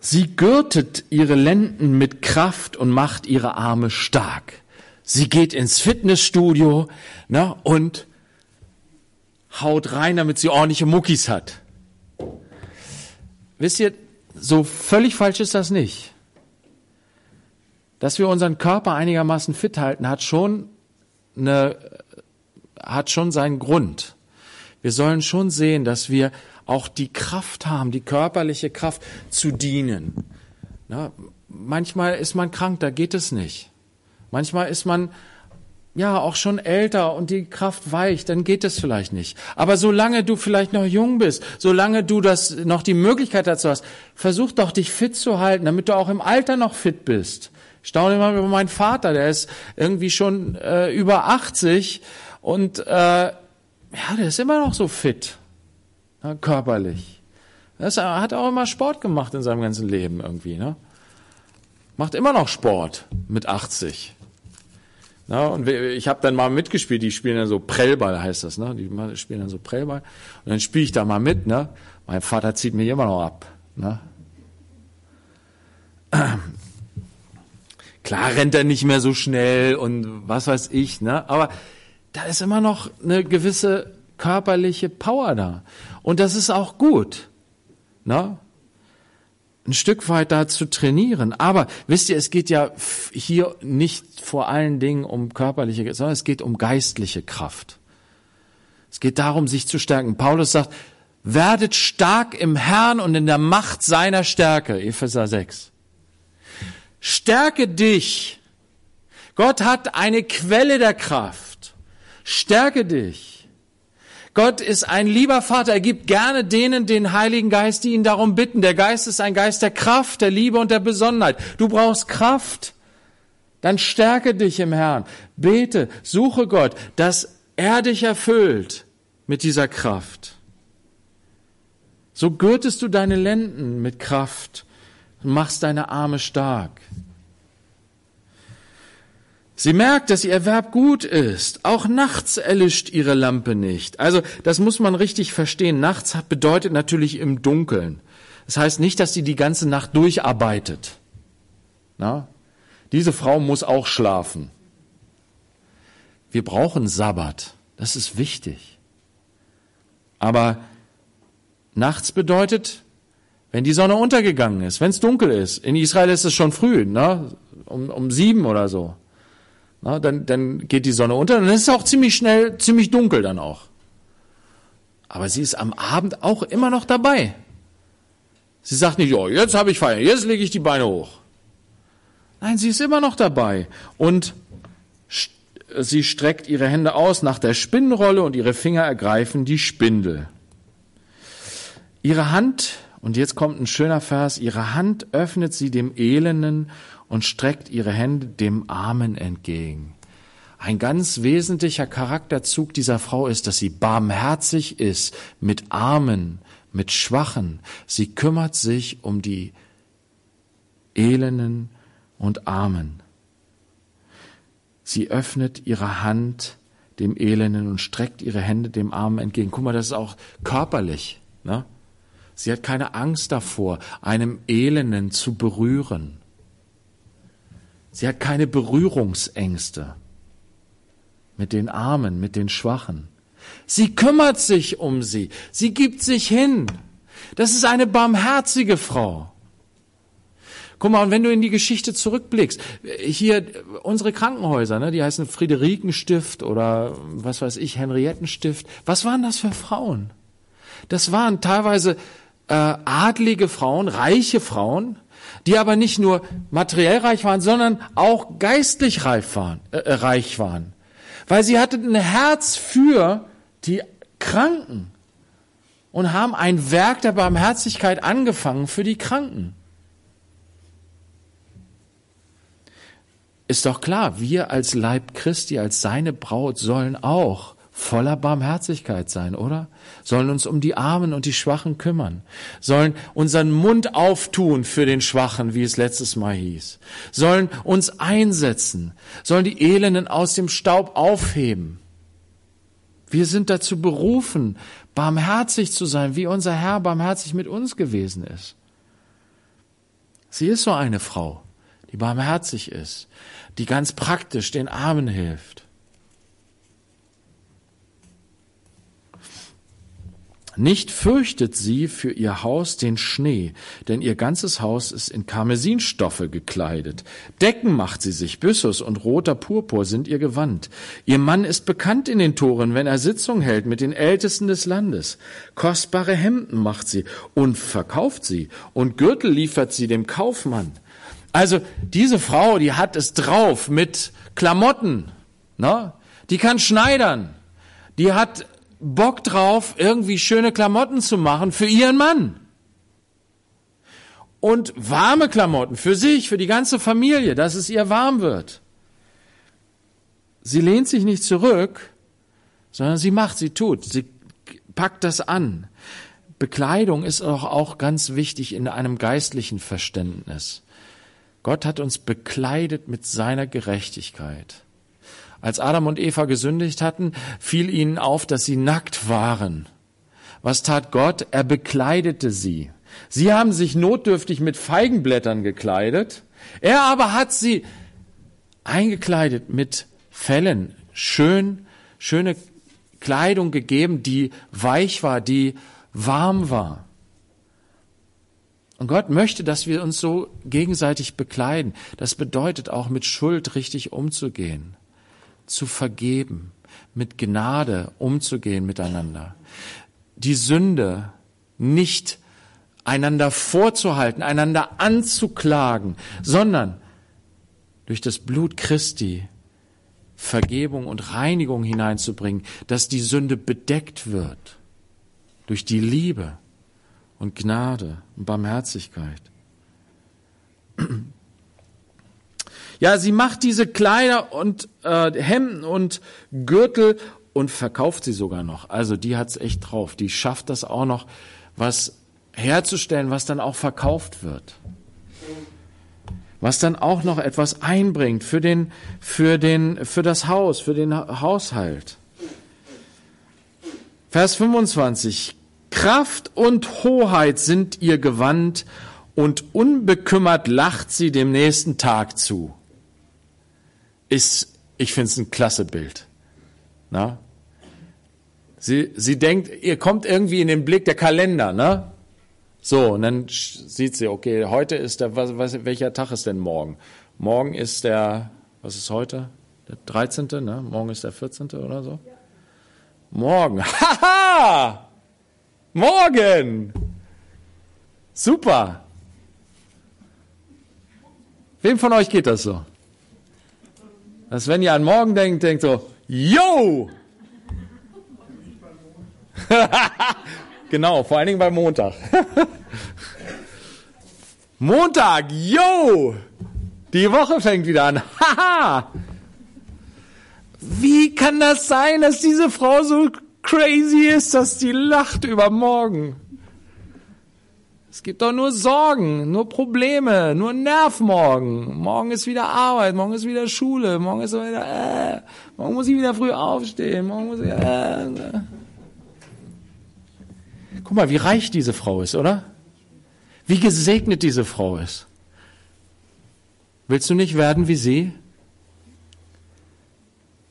Sie gürtet ihre Lenden mit Kraft und macht ihre Arme stark. Sie geht ins Fitnessstudio ne, und haut rein, damit sie ordentliche Muckis hat. Wisst ihr, so völlig falsch ist das nicht dass wir unseren Körper einigermaßen fit halten, hat schon eine, hat schon seinen Grund. Wir sollen schon sehen, dass wir auch die Kraft haben, die körperliche Kraft zu dienen. Na, manchmal ist man krank, da geht es nicht. Manchmal ist man ja auch schon älter und die Kraft weicht, dann geht es vielleicht nicht. Aber solange du vielleicht noch jung bist, solange du das noch die Möglichkeit dazu hast, versuch doch dich fit zu halten, damit du auch im Alter noch fit bist. Ich staune immer über meinen Vater, der ist irgendwie schon äh, über 80 und äh, ja, der ist immer noch so fit, ne, körperlich. Er hat auch immer Sport gemacht in seinem ganzen Leben irgendwie. Ne? Macht immer noch Sport mit 80. Na, und ich habe dann mal mitgespielt, die spielen dann so Prellball, heißt das, ne? Die spielen dann so Prellball. Und dann spiele ich da mal mit, ne? Mein Vater zieht mich immer noch ab. Ne? Klar rennt er nicht mehr so schnell und was weiß ich, ne? Aber da ist immer noch eine gewisse körperliche Power da. Und das ist auch gut, ne? Ein Stück weit da zu trainieren. Aber wisst ihr, es geht ja hier nicht vor allen Dingen um körperliche, sondern es geht um geistliche Kraft. Es geht darum, sich zu stärken. Paulus sagt, werdet stark im Herrn und in der Macht seiner Stärke. Epheser 6. Stärke dich. Gott hat eine Quelle der Kraft. Stärke dich. Gott ist ein lieber Vater. Er gibt gerne denen den Heiligen Geist, die ihn darum bitten. Der Geist ist ein Geist der Kraft, der Liebe und der Besonnenheit. Du brauchst Kraft. Dann stärke dich im Herrn. Bete, suche Gott, dass er dich erfüllt mit dieser Kraft. So gürtest du deine Lenden mit Kraft und machst deine Arme stark. Sie merkt, dass ihr Erwerb gut ist. Auch nachts erlischt ihre Lampe nicht. Also, das muss man richtig verstehen. Nachts bedeutet natürlich im Dunkeln. Das heißt nicht, dass sie die ganze Nacht durcharbeitet. Na? Diese Frau muss auch schlafen. Wir brauchen Sabbat. Das ist wichtig. Aber nachts bedeutet, wenn die Sonne untergegangen ist, wenn es dunkel ist. In Israel ist es schon früh, ne? um, um sieben oder so. Na, dann, dann geht die Sonne unter, dann ist es auch ziemlich schnell, ziemlich dunkel dann auch. Aber sie ist am Abend auch immer noch dabei. Sie sagt nicht, oh, jetzt habe ich Feier, jetzt lege ich die Beine hoch. Nein, sie ist immer noch dabei. Und sie streckt ihre Hände aus nach der Spinnenrolle und ihre Finger ergreifen die Spindel. Ihre Hand, und jetzt kommt ein schöner Vers, ihre Hand öffnet sie dem Elenden und streckt ihre Hände dem Armen entgegen. Ein ganz wesentlicher Charakterzug dieser Frau ist, dass sie barmherzig ist mit Armen, mit Schwachen. Sie kümmert sich um die Elenden und Armen. Sie öffnet ihre Hand dem Elenden und streckt ihre Hände dem Armen entgegen. Guck mal, das ist auch körperlich. Ne? Sie hat keine Angst davor, einem Elenden zu berühren. Sie hat keine Berührungsängste mit den Armen, mit den Schwachen. Sie kümmert sich um sie. Sie gibt sich hin. Das ist eine barmherzige Frau. Guck mal, und wenn du in die Geschichte zurückblickst, hier unsere Krankenhäuser, ne, die heißen Friederikenstift oder was weiß ich, Henriettenstift. Was waren das für Frauen? Das waren teilweise äh, adlige Frauen, reiche Frauen, die aber nicht nur materiell reich waren, sondern auch geistlich reich waren. Äh, äh reich waren. Weil sie hatten ein Herz für die Kranken und haben ein Werk der Barmherzigkeit angefangen für die Kranken. Ist doch klar, wir als Leib Christi, als seine Braut sollen auch voller Barmherzigkeit sein, oder? Sollen uns um die Armen und die Schwachen kümmern, sollen unseren Mund auftun für den Schwachen, wie es letztes Mal hieß, sollen uns einsetzen, sollen die Elenden aus dem Staub aufheben. Wir sind dazu berufen, barmherzig zu sein, wie unser Herr barmherzig mit uns gewesen ist. Sie ist so eine Frau, die barmherzig ist, die ganz praktisch den Armen hilft. Nicht fürchtet sie für ihr Haus den Schnee, denn ihr ganzes Haus ist in Karmesinstoffe gekleidet. Decken macht sie sich, Byssus und roter Purpur sind ihr Gewand. Ihr Mann ist bekannt in den Toren, wenn er Sitzung hält mit den Ältesten des Landes. Kostbare Hemden macht sie und verkauft sie, und Gürtel liefert sie dem Kaufmann. Also diese Frau, die hat es drauf mit Klamotten, ne? Die kann schneidern. Die hat Bock drauf, irgendwie schöne Klamotten zu machen für ihren Mann. Und warme Klamotten für sich, für die ganze Familie, dass es ihr warm wird. Sie lehnt sich nicht zurück, sondern sie macht, sie tut, sie packt das an. Bekleidung ist auch, auch ganz wichtig in einem geistlichen Verständnis. Gott hat uns bekleidet mit seiner Gerechtigkeit. Als Adam und Eva gesündigt hatten, fiel ihnen auf, dass sie nackt waren. Was tat Gott? Er bekleidete sie. Sie haben sich notdürftig mit Feigenblättern gekleidet. Er aber hat sie eingekleidet mit Fellen, schön, schöne Kleidung gegeben, die weich war, die warm war. Und Gott möchte, dass wir uns so gegenseitig bekleiden. Das bedeutet auch mit Schuld richtig umzugehen, zu vergeben, mit Gnade umzugehen miteinander. Die Sünde nicht einander vorzuhalten, einander anzuklagen, sondern durch das Blut Christi Vergebung und Reinigung hineinzubringen, dass die Sünde bedeckt wird durch die Liebe und Gnade und Barmherzigkeit. Ja, sie macht diese Kleider und äh, Hemden und Gürtel und verkauft sie sogar noch. Also die hat's echt drauf. Die schafft das auch noch, was herzustellen, was dann auch verkauft wird. Was dann auch noch etwas einbringt für den, für den, für das Haus, für den Haushalt. Vers 25. Kraft und Hoheit sind ihr Gewand und unbekümmert lacht sie dem nächsten Tag zu. Ist, ich finde es ein klasse Bild. Na? Sie, sie denkt, ihr kommt irgendwie in den Blick der Kalender, ne? So, und dann sieht sie, okay, heute ist der, was, was, welcher Tag ist denn morgen? Morgen ist der, was ist heute? Der 13., ne? Morgen ist der 14. oder so? Ja. Morgen. Haha! Morgen! Super! Wem von euch geht das so? Dass wenn ihr an morgen denkt, denkt so, yo! genau, vor allen Dingen beim Montag. Montag, yo! Die Woche fängt wieder an. Haha! Wie kann das sein, dass diese Frau so crazy ist, dass die lacht über morgen. Es gibt doch nur Sorgen, nur Probleme, nur Nerv morgen. Morgen ist wieder Arbeit, morgen ist wieder Schule, morgen ist wieder, äh, morgen muss ich wieder früh aufstehen, morgen muss ich, äh, äh. Guck mal, wie reich diese Frau ist, oder? Wie gesegnet diese Frau ist. Willst du nicht werden wie sie?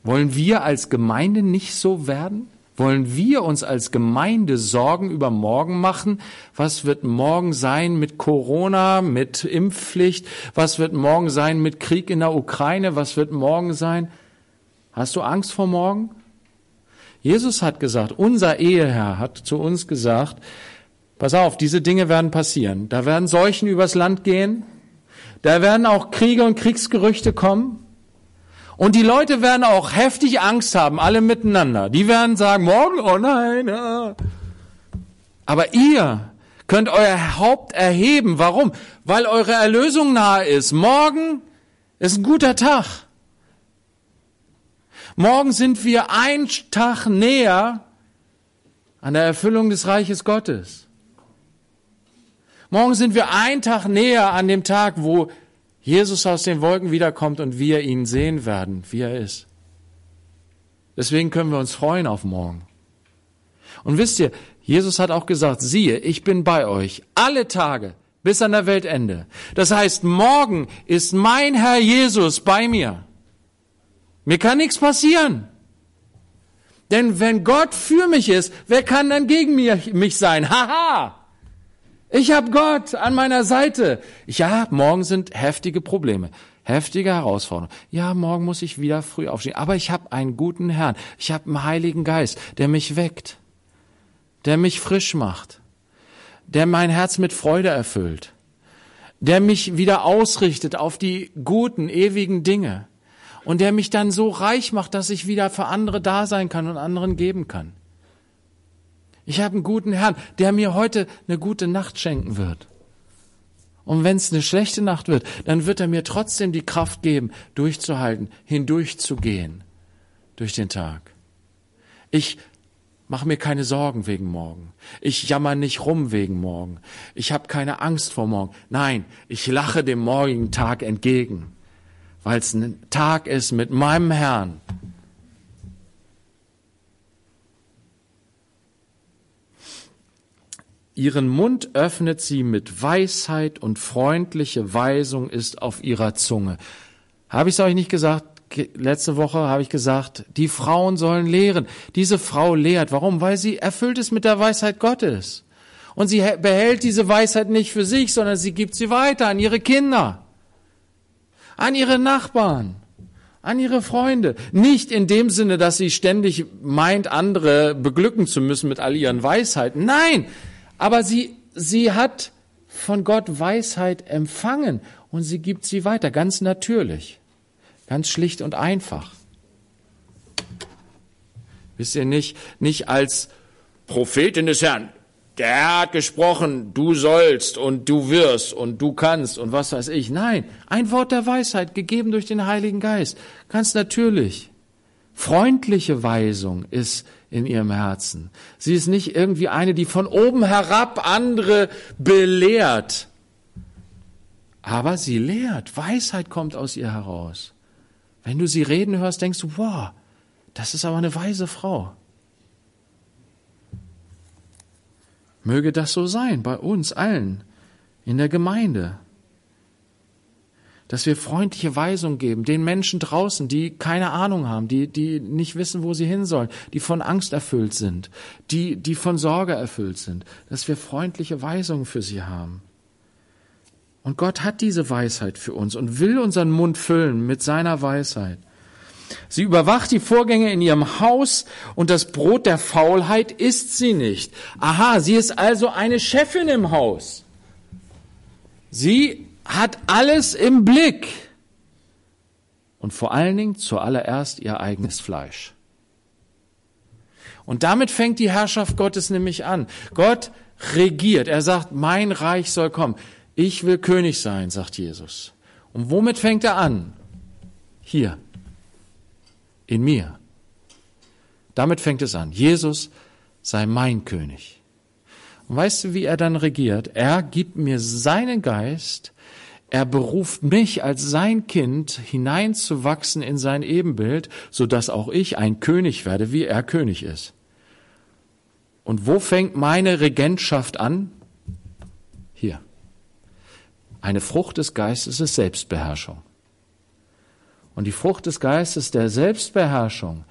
Wollen wir als Gemeinde nicht so werden? Wollen wir uns als Gemeinde Sorgen über morgen machen? Was wird morgen sein mit Corona, mit Impfpflicht? Was wird morgen sein mit Krieg in der Ukraine? Was wird morgen sein? Hast du Angst vor morgen? Jesus hat gesagt, unser Eheherr hat zu uns gesagt, pass auf, diese Dinge werden passieren. Da werden Seuchen übers Land gehen. Da werden auch Kriege und Kriegsgerüchte kommen. Und die Leute werden auch heftig Angst haben, alle miteinander. Die werden sagen, morgen, oh nein. Ja. Aber ihr könnt euer Haupt erheben. Warum? Weil eure Erlösung nahe ist. Morgen ist ein guter Tag. Morgen sind wir ein Tag näher an der Erfüllung des Reiches Gottes. Morgen sind wir ein Tag näher an dem Tag, wo Jesus aus den Wolken wiederkommt und wir ihn sehen werden, wie er ist. Deswegen können wir uns freuen auf morgen. Und wisst ihr, Jesus hat auch gesagt, siehe, ich bin bei euch alle Tage bis an der Weltende. Das heißt, morgen ist mein Herr Jesus bei mir. Mir kann nichts passieren. Denn wenn Gott für mich ist, wer kann dann gegen mich sein? Haha! Ich habe Gott an meiner Seite. Ja, morgen sind heftige Probleme, heftige Herausforderungen. Ja, morgen muss ich wieder früh aufstehen. Aber ich habe einen guten Herrn. Ich habe einen Heiligen Geist, der mich weckt, der mich frisch macht, der mein Herz mit Freude erfüllt, der mich wieder ausrichtet auf die guten, ewigen Dinge und der mich dann so reich macht, dass ich wieder für andere da sein kann und anderen geben kann. Ich habe einen guten Herrn, der mir heute eine gute Nacht schenken wird. Und wenn es eine schlechte Nacht wird, dann wird er mir trotzdem die Kraft geben, durchzuhalten, hindurchzugehen durch den Tag. Ich mache mir keine Sorgen wegen morgen. Ich jammer nicht rum wegen morgen. Ich habe keine Angst vor morgen. Nein, ich lache dem morgigen Tag entgegen, weil es ein Tag ist mit meinem Herrn, Ihren Mund öffnet sie mit Weisheit und freundliche Weisung ist auf ihrer Zunge. Habe ich es euch nicht gesagt? Letzte Woche habe ich gesagt, die Frauen sollen lehren. Diese Frau lehrt. Warum? Weil sie erfüllt ist mit der Weisheit Gottes. Und sie behält diese Weisheit nicht für sich, sondern sie gibt sie weiter an ihre Kinder, an ihre Nachbarn, an ihre Freunde. Nicht in dem Sinne, dass sie ständig meint, andere beglücken zu müssen mit all ihren Weisheiten. Nein, aber sie, sie hat von Gott Weisheit empfangen und sie gibt sie weiter, ganz natürlich, ganz schlicht und einfach. Wisst ihr nicht, nicht als Prophetin des Herrn, der hat gesprochen, du sollst und du wirst und du kannst und was weiß ich. Nein, ein Wort der Weisheit gegeben durch den Heiligen Geist. Ganz natürlich. Freundliche Weisung ist in ihrem Herzen. Sie ist nicht irgendwie eine, die von oben herab andere belehrt. Aber sie lehrt. Weisheit kommt aus ihr heraus. Wenn du sie reden hörst, denkst du, wow, das ist aber eine weise Frau. Möge das so sein bei uns allen in der Gemeinde dass wir freundliche Weisung geben, den Menschen draußen, die keine Ahnung haben, die, die nicht wissen, wo sie hin sollen, die von Angst erfüllt sind, die, die von Sorge erfüllt sind, dass wir freundliche Weisungen für sie haben. Und Gott hat diese Weisheit für uns und will unseren Mund füllen mit seiner Weisheit. Sie überwacht die Vorgänge in ihrem Haus und das Brot der Faulheit isst sie nicht. Aha, sie ist also eine Chefin im Haus. Sie hat alles im Blick. Und vor allen Dingen zuallererst ihr eigenes Fleisch. Und damit fängt die Herrschaft Gottes nämlich an. Gott regiert. Er sagt, mein Reich soll kommen. Ich will König sein, sagt Jesus. Und womit fängt er an? Hier. In mir. Damit fängt es an. Jesus sei mein König. Und weißt du, wie er dann regiert? Er gibt mir seinen Geist, er beruft mich als sein Kind hineinzuwachsen in sein Ebenbild, so dass auch ich ein König werde, wie er König ist. Und wo fängt meine Regentschaft an? Hier. Eine Frucht des Geistes ist Selbstbeherrschung. Und die Frucht des Geistes der Selbstbeherrschung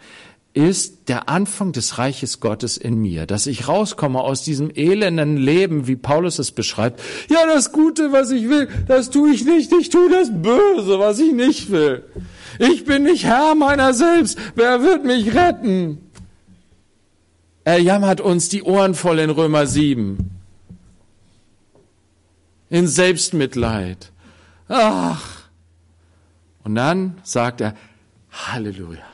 ist der Anfang des Reiches Gottes in mir, dass ich rauskomme aus diesem elenden Leben, wie Paulus es beschreibt. Ja, das Gute, was ich will, das tue ich nicht. Ich tue das Böse, was ich nicht will. Ich bin nicht Herr meiner selbst. Wer wird mich retten? Er jammert uns die Ohren voll in Römer 7. In Selbstmitleid. Ach. Und dann sagt er, Halleluja.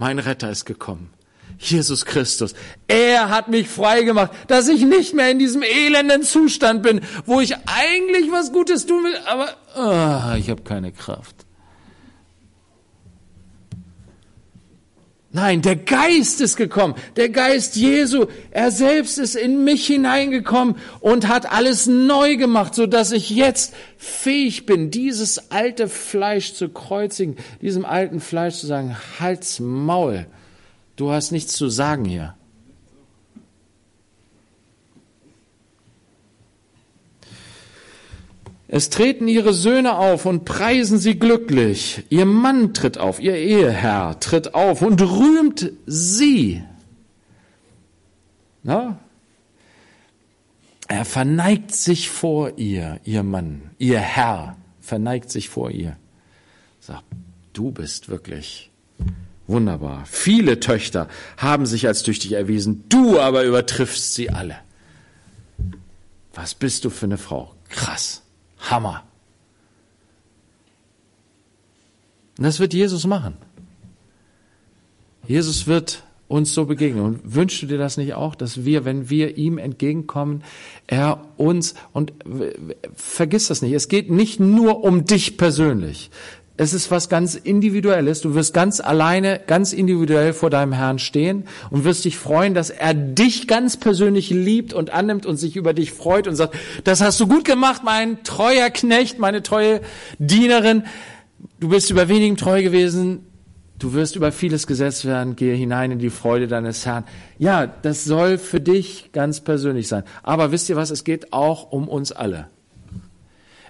Mein Retter ist gekommen. Jesus Christus. Er hat mich frei gemacht, dass ich nicht mehr in diesem elenden Zustand bin, wo ich eigentlich was Gutes tun will, aber oh, ich habe keine Kraft. Nein, der Geist ist gekommen. Der Geist Jesu, er selbst ist in mich hineingekommen und hat alles neu gemacht, so dass ich jetzt fähig bin, dieses alte Fleisch zu kreuzigen, diesem alten Fleisch zu sagen, halt's Maul. Du hast nichts zu sagen hier. Es treten ihre Söhne auf und preisen sie glücklich. Ihr Mann tritt auf, ihr Eheherr tritt auf und rühmt sie. Na? Er verneigt sich vor ihr, ihr Mann, ihr Herr verneigt sich vor ihr. Sagt, du bist wirklich wunderbar. Viele Töchter haben sich als tüchtig erwiesen, du aber übertriffst sie alle. Was bist du für eine Frau? Krass. Hammer. Und das wird Jesus machen. Jesus wird uns so begegnen. Und wünschst du dir das nicht auch, dass wir, wenn wir ihm entgegenkommen, er uns, und vergiss das nicht, es geht nicht nur um dich persönlich. Es ist was ganz Individuelles. Du wirst ganz alleine, ganz individuell vor deinem Herrn stehen und wirst dich freuen, dass er dich ganz persönlich liebt und annimmt und sich über dich freut und sagt, das hast du gut gemacht, mein treuer Knecht, meine treue Dienerin. Du bist über wenigem treu gewesen. Du wirst über vieles gesetzt werden. Gehe hinein in die Freude deines Herrn. Ja, das soll für dich ganz persönlich sein. Aber wisst ihr was? Es geht auch um uns alle.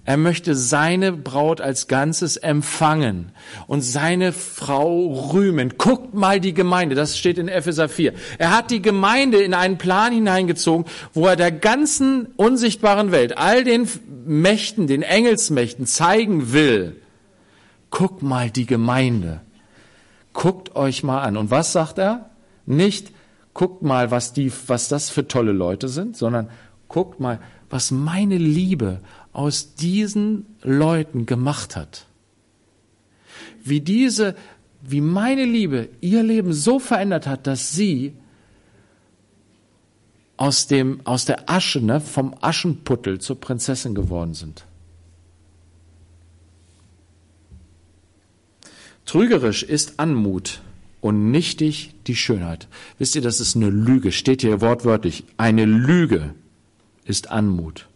Er möchte seine Braut als Ganzes empfangen und seine Frau rühmen. Guckt mal die Gemeinde, das steht in Epheser 4. Er hat die Gemeinde in einen Plan hineingezogen, wo er der ganzen unsichtbaren Welt, all den Mächten, den Engelsmächten zeigen will. Guckt mal die Gemeinde. Guckt euch mal an. Und was sagt er? Nicht, guckt mal, was die, was das für tolle Leute sind, sondern guckt mal, was meine Liebe aus diesen Leuten gemacht hat. Wie diese, wie meine Liebe ihr Leben so verändert hat, dass sie aus dem, aus der Asche, ne, vom Aschenputtel zur Prinzessin geworden sind. Trügerisch ist Anmut und nichtig die Schönheit. Wisst ihr, das ist eine Lüge, steht hier wortwörtlich. Eine Lüge ist Anmut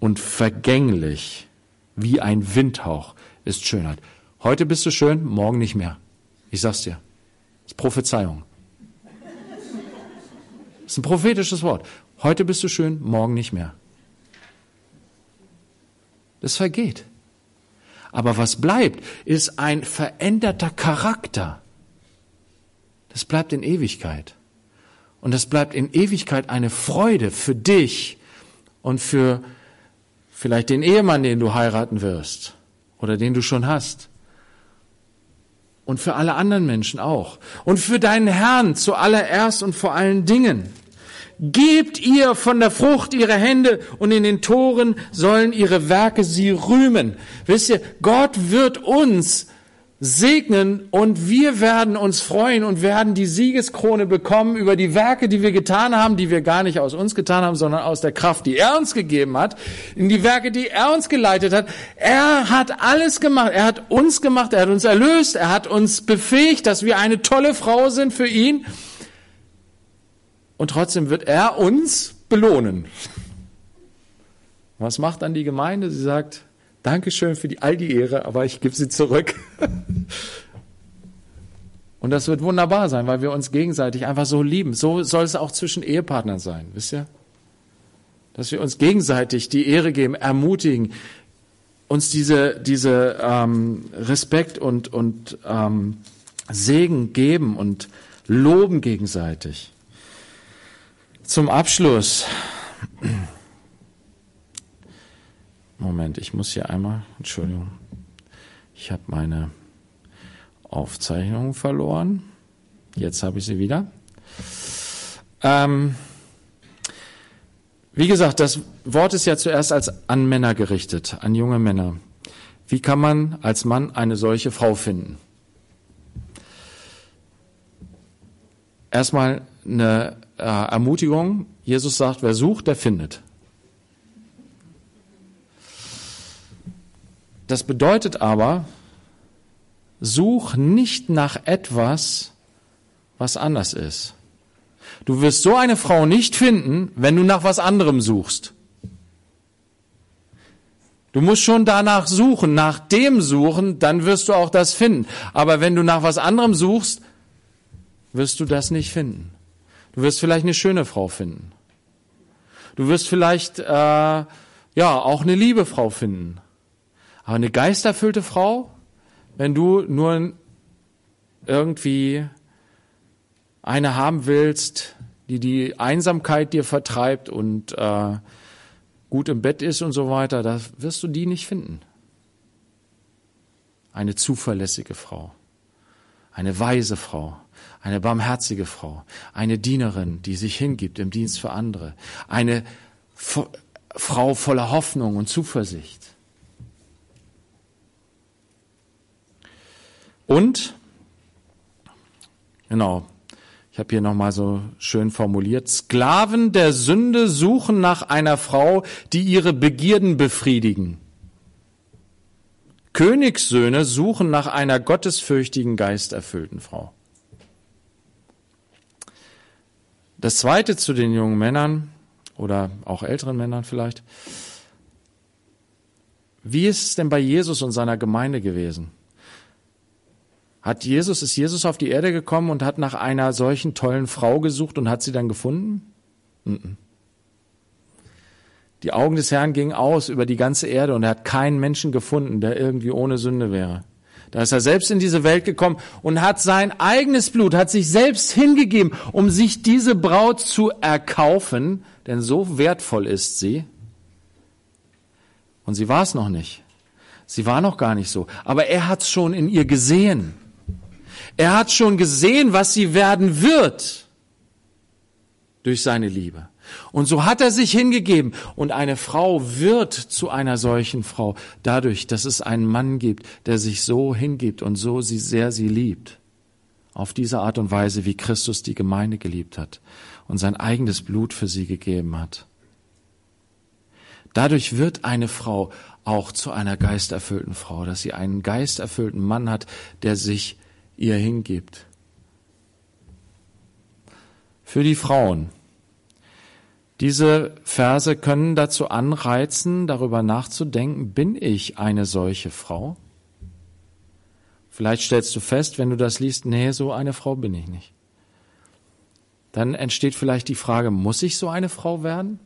und vergänglich wie ein Windhauch ist Schönheit. Heute bist du schön, morgen nicht mehr. Ich sag's dir. Das ist Prophezeiung. Das ist ein prophetisches Wort. Heute bist du schön, morgen nicht mehr. Das vergeht. Aber was bleibt, ist ein veränderter Charakter. Das bleibt in Ewigkeit. Und das bleibt in Ewigkeit eine Freude für dich und für vielleicht den Ehemann, den du heiraten wirst oder den du schon hast. Und für alle anderen Menschen auch. Und für deinen Herrn zuallererst und vor allen Dingen. Gebt ihr von der Frucht ihre Hände und in den Toren sollen ihre Werke sie rühmen. Wisst ihr, Gott wird uns segnen und wir werden uns freuen und werden die Siegeskrone bekommen über die Werke, die wir getan haben, die wir gar nicht aus uns getan haben, sondern aus der Kraft, die er uns gegeben hat, in die Werke, die er uns geleitet hat. Er hat alles gemacht. Er hat uns gemacht. Er hat uns erlöst. Er hat uns befähigt, dass wir eine tolle Frau sind für ihn. Und trotzdem wird er uns belohnen. Was macht dann die Gemeinde? Sie sagt, Dankeschön für die, all die Ehre, aber ich gebe sie zurück. Und das wird wunderbar sein, weil wir uns gegenseitig einfach so lieben. So soll es auch zwischen Ehepartnern sein, wisst ihr? Dass wir uns gegenseitig die Ehre geben, ermutigen, uns diese, diese ähm, Respekt und, und ähm, Segen geben und loben gegenseitig. Zum Abschluss. Moment, ich muss hier einmal, Entschuldigung, ich habe meine Aufzeichnung verloren. Jetzt habe ich sie wieder. Ähm, wie gesagt, das Wort ist ja zuerst als an Männer gerichtet, an junge Männer. Wie kann man als Mann eine solche Frau finden? Erstmal eine äh, Ermutigung. Jesus sagt, wer sucht, der findet. Das bedeutet aber, such nicht nach etwas, was anders ist. Du wirst so eine Frau nicht finden, wenn du nach was anderem suchst. Du musst schon danach suchen, nach dem suchen, dann wirst du auch das finden. Aber wenn du nach was anderem suchst, wirst du das nicht finden. Du wirst vielleicht eine schöne Frau finden. Du wirst vielleicht äh, ja auch eine liebe Frau finden. Aber eine geisterfüllte Frau, wenn du nur irgendwie eine haben willst, die die Einsamkeit dir vertreibt und äh, gut im Bett ist und so weiter, da wirst du die nicht finden. Eine zuverlässige Frau, eine weise Frau, eine barmherzige Frau, eine Dienerin, die sich hingibt im Dienst für andere, eine Frau voller Hoffnung und Zuversicht. Und, genau, ich habe hier nochmal so schön formuliert, Sklaven der Sünde suchen nach einer Frau, die ihre Begierden befriedigen. Königssöhne suchen nach einer gottesfürchtigen, geisterfüllten Frau. Das zweite zu den jungen Männern oder auch älteren Männern vielleicht. Wie ist es denn bei Jesus und seiner Gemeinde gewesen? Hat Jesus, ist Jesus auf die Erde gekommen und hat nach einer solchen tollen Frau gesucht und hat sie dann gefunden? Die Augen des Herrn gingen aus über die ganze Erde und er hat keinen Menschen gefunden, der irgendwie ohne Sünde wäre. Da ist er selbst in diese Welt gekommen und hat sein eigenes Blut, hat sich selbst hingegeben, um sich diese Braut zu erkaufen, denn so wertvoll ist sie. Und sie war es noch nicht. Sie war noch gar nicht so. Aber er hat es schon in ihr gesehen. Er hat schon gesehen, was sie werden wird durch seine Liebe. Und so hat er sich hingegeben. Und eine Frau wird zu einer solchen Frau dadurch, dass es einen Mann gibt, der sich so hingibt und so sie sehr sie liebt. Auf diese Art und Weise, wie Christus die Gemeinde geliebt hat und sein eigenes Blut für sie gegeben hat. Dadurch wird eine Frau auch zu einer geisterfüllten Frau, dass sie einen geisterfüllten Mann hat, der sich ihr hingibt. Für die Frauen. Diese Verse können dazu anreizen, darüber nachzudenken, bin ich eine solche Frau? Vielleicht stellst du fest, wenn du das liest, nee, so eine Frau bin ich nicht. Dann entsteht vielleicht die Frage, muss ich so eine Frau werden?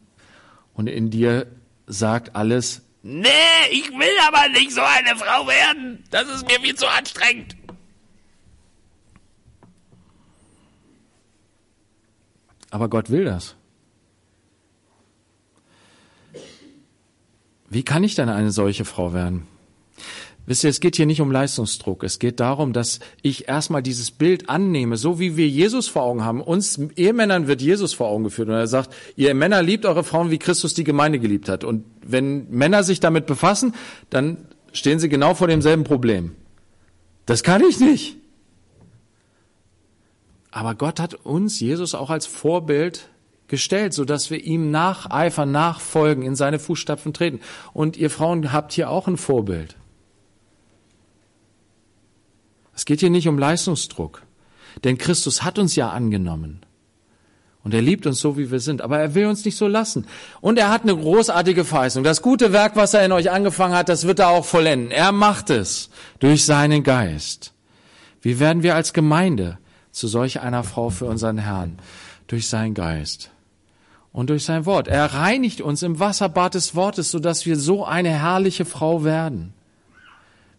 Und in dir sagt alles, nee, ich will aber nicht so eine Frau werden. Das ist mir viel zu anstrengend. Aber Gott will das. Wie kann ich denn eine solche Frau werden? Wisst ihr, es geht hier nicht um Leistungsdruck. Es geht darum, dass ich erstmal dieses Bild annehme, so wie wir Jesus vor Augen haben. Uns Ehemännern wird Jesus vor Augen geführt und er sagt, ihr Männer liebt eure Frauen, wie Christus die Gemeinde geliebt hat. Und wenn Männer sich damit befassen, dann stehen sie genau vor demselben Problem. Das kann ich nicht. Aber Gott hat uns, Jesus, auch als Vorbild gestellt, so dass wir ihm nacheifern, nachfolgen, in seine Fußstapfen treten. Und ihr Frauen habt hier auch ein Vorbild. Es geht hier nicht um Leistungsdruck, denn Christus hat uns ja angenommen. Und er liebt uns so, wie wir sind. Aber er will uns nicht so lassen. Und er hat eine großartige Verheißung. Das gute Werk, was er in euch angefangen hat, das wird er auch vollenden. Er macht es durch seinen Geist. Wie werden wir als Gemeinde zu solch einer Frau für unseren Herrn? Durch seinen Geist und durch sein Wort. Er reinigt uns im Wasserbad des Wortes, sodass wir so eine herrliche Frau werden.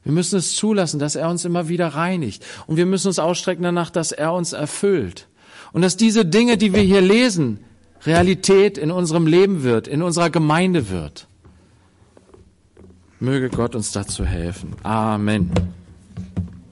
Wir müssen es zulassen, dass er uns immer wieder reinigt. Und wir müssen uns ausstrecken danach, dass er uns erfüllt. Und dass diese Dinge, die wir hier lesen, Realität in unserem Leben wird, in unserer Gemeinde wird. Möge Gott uns dazu helfen. Amen.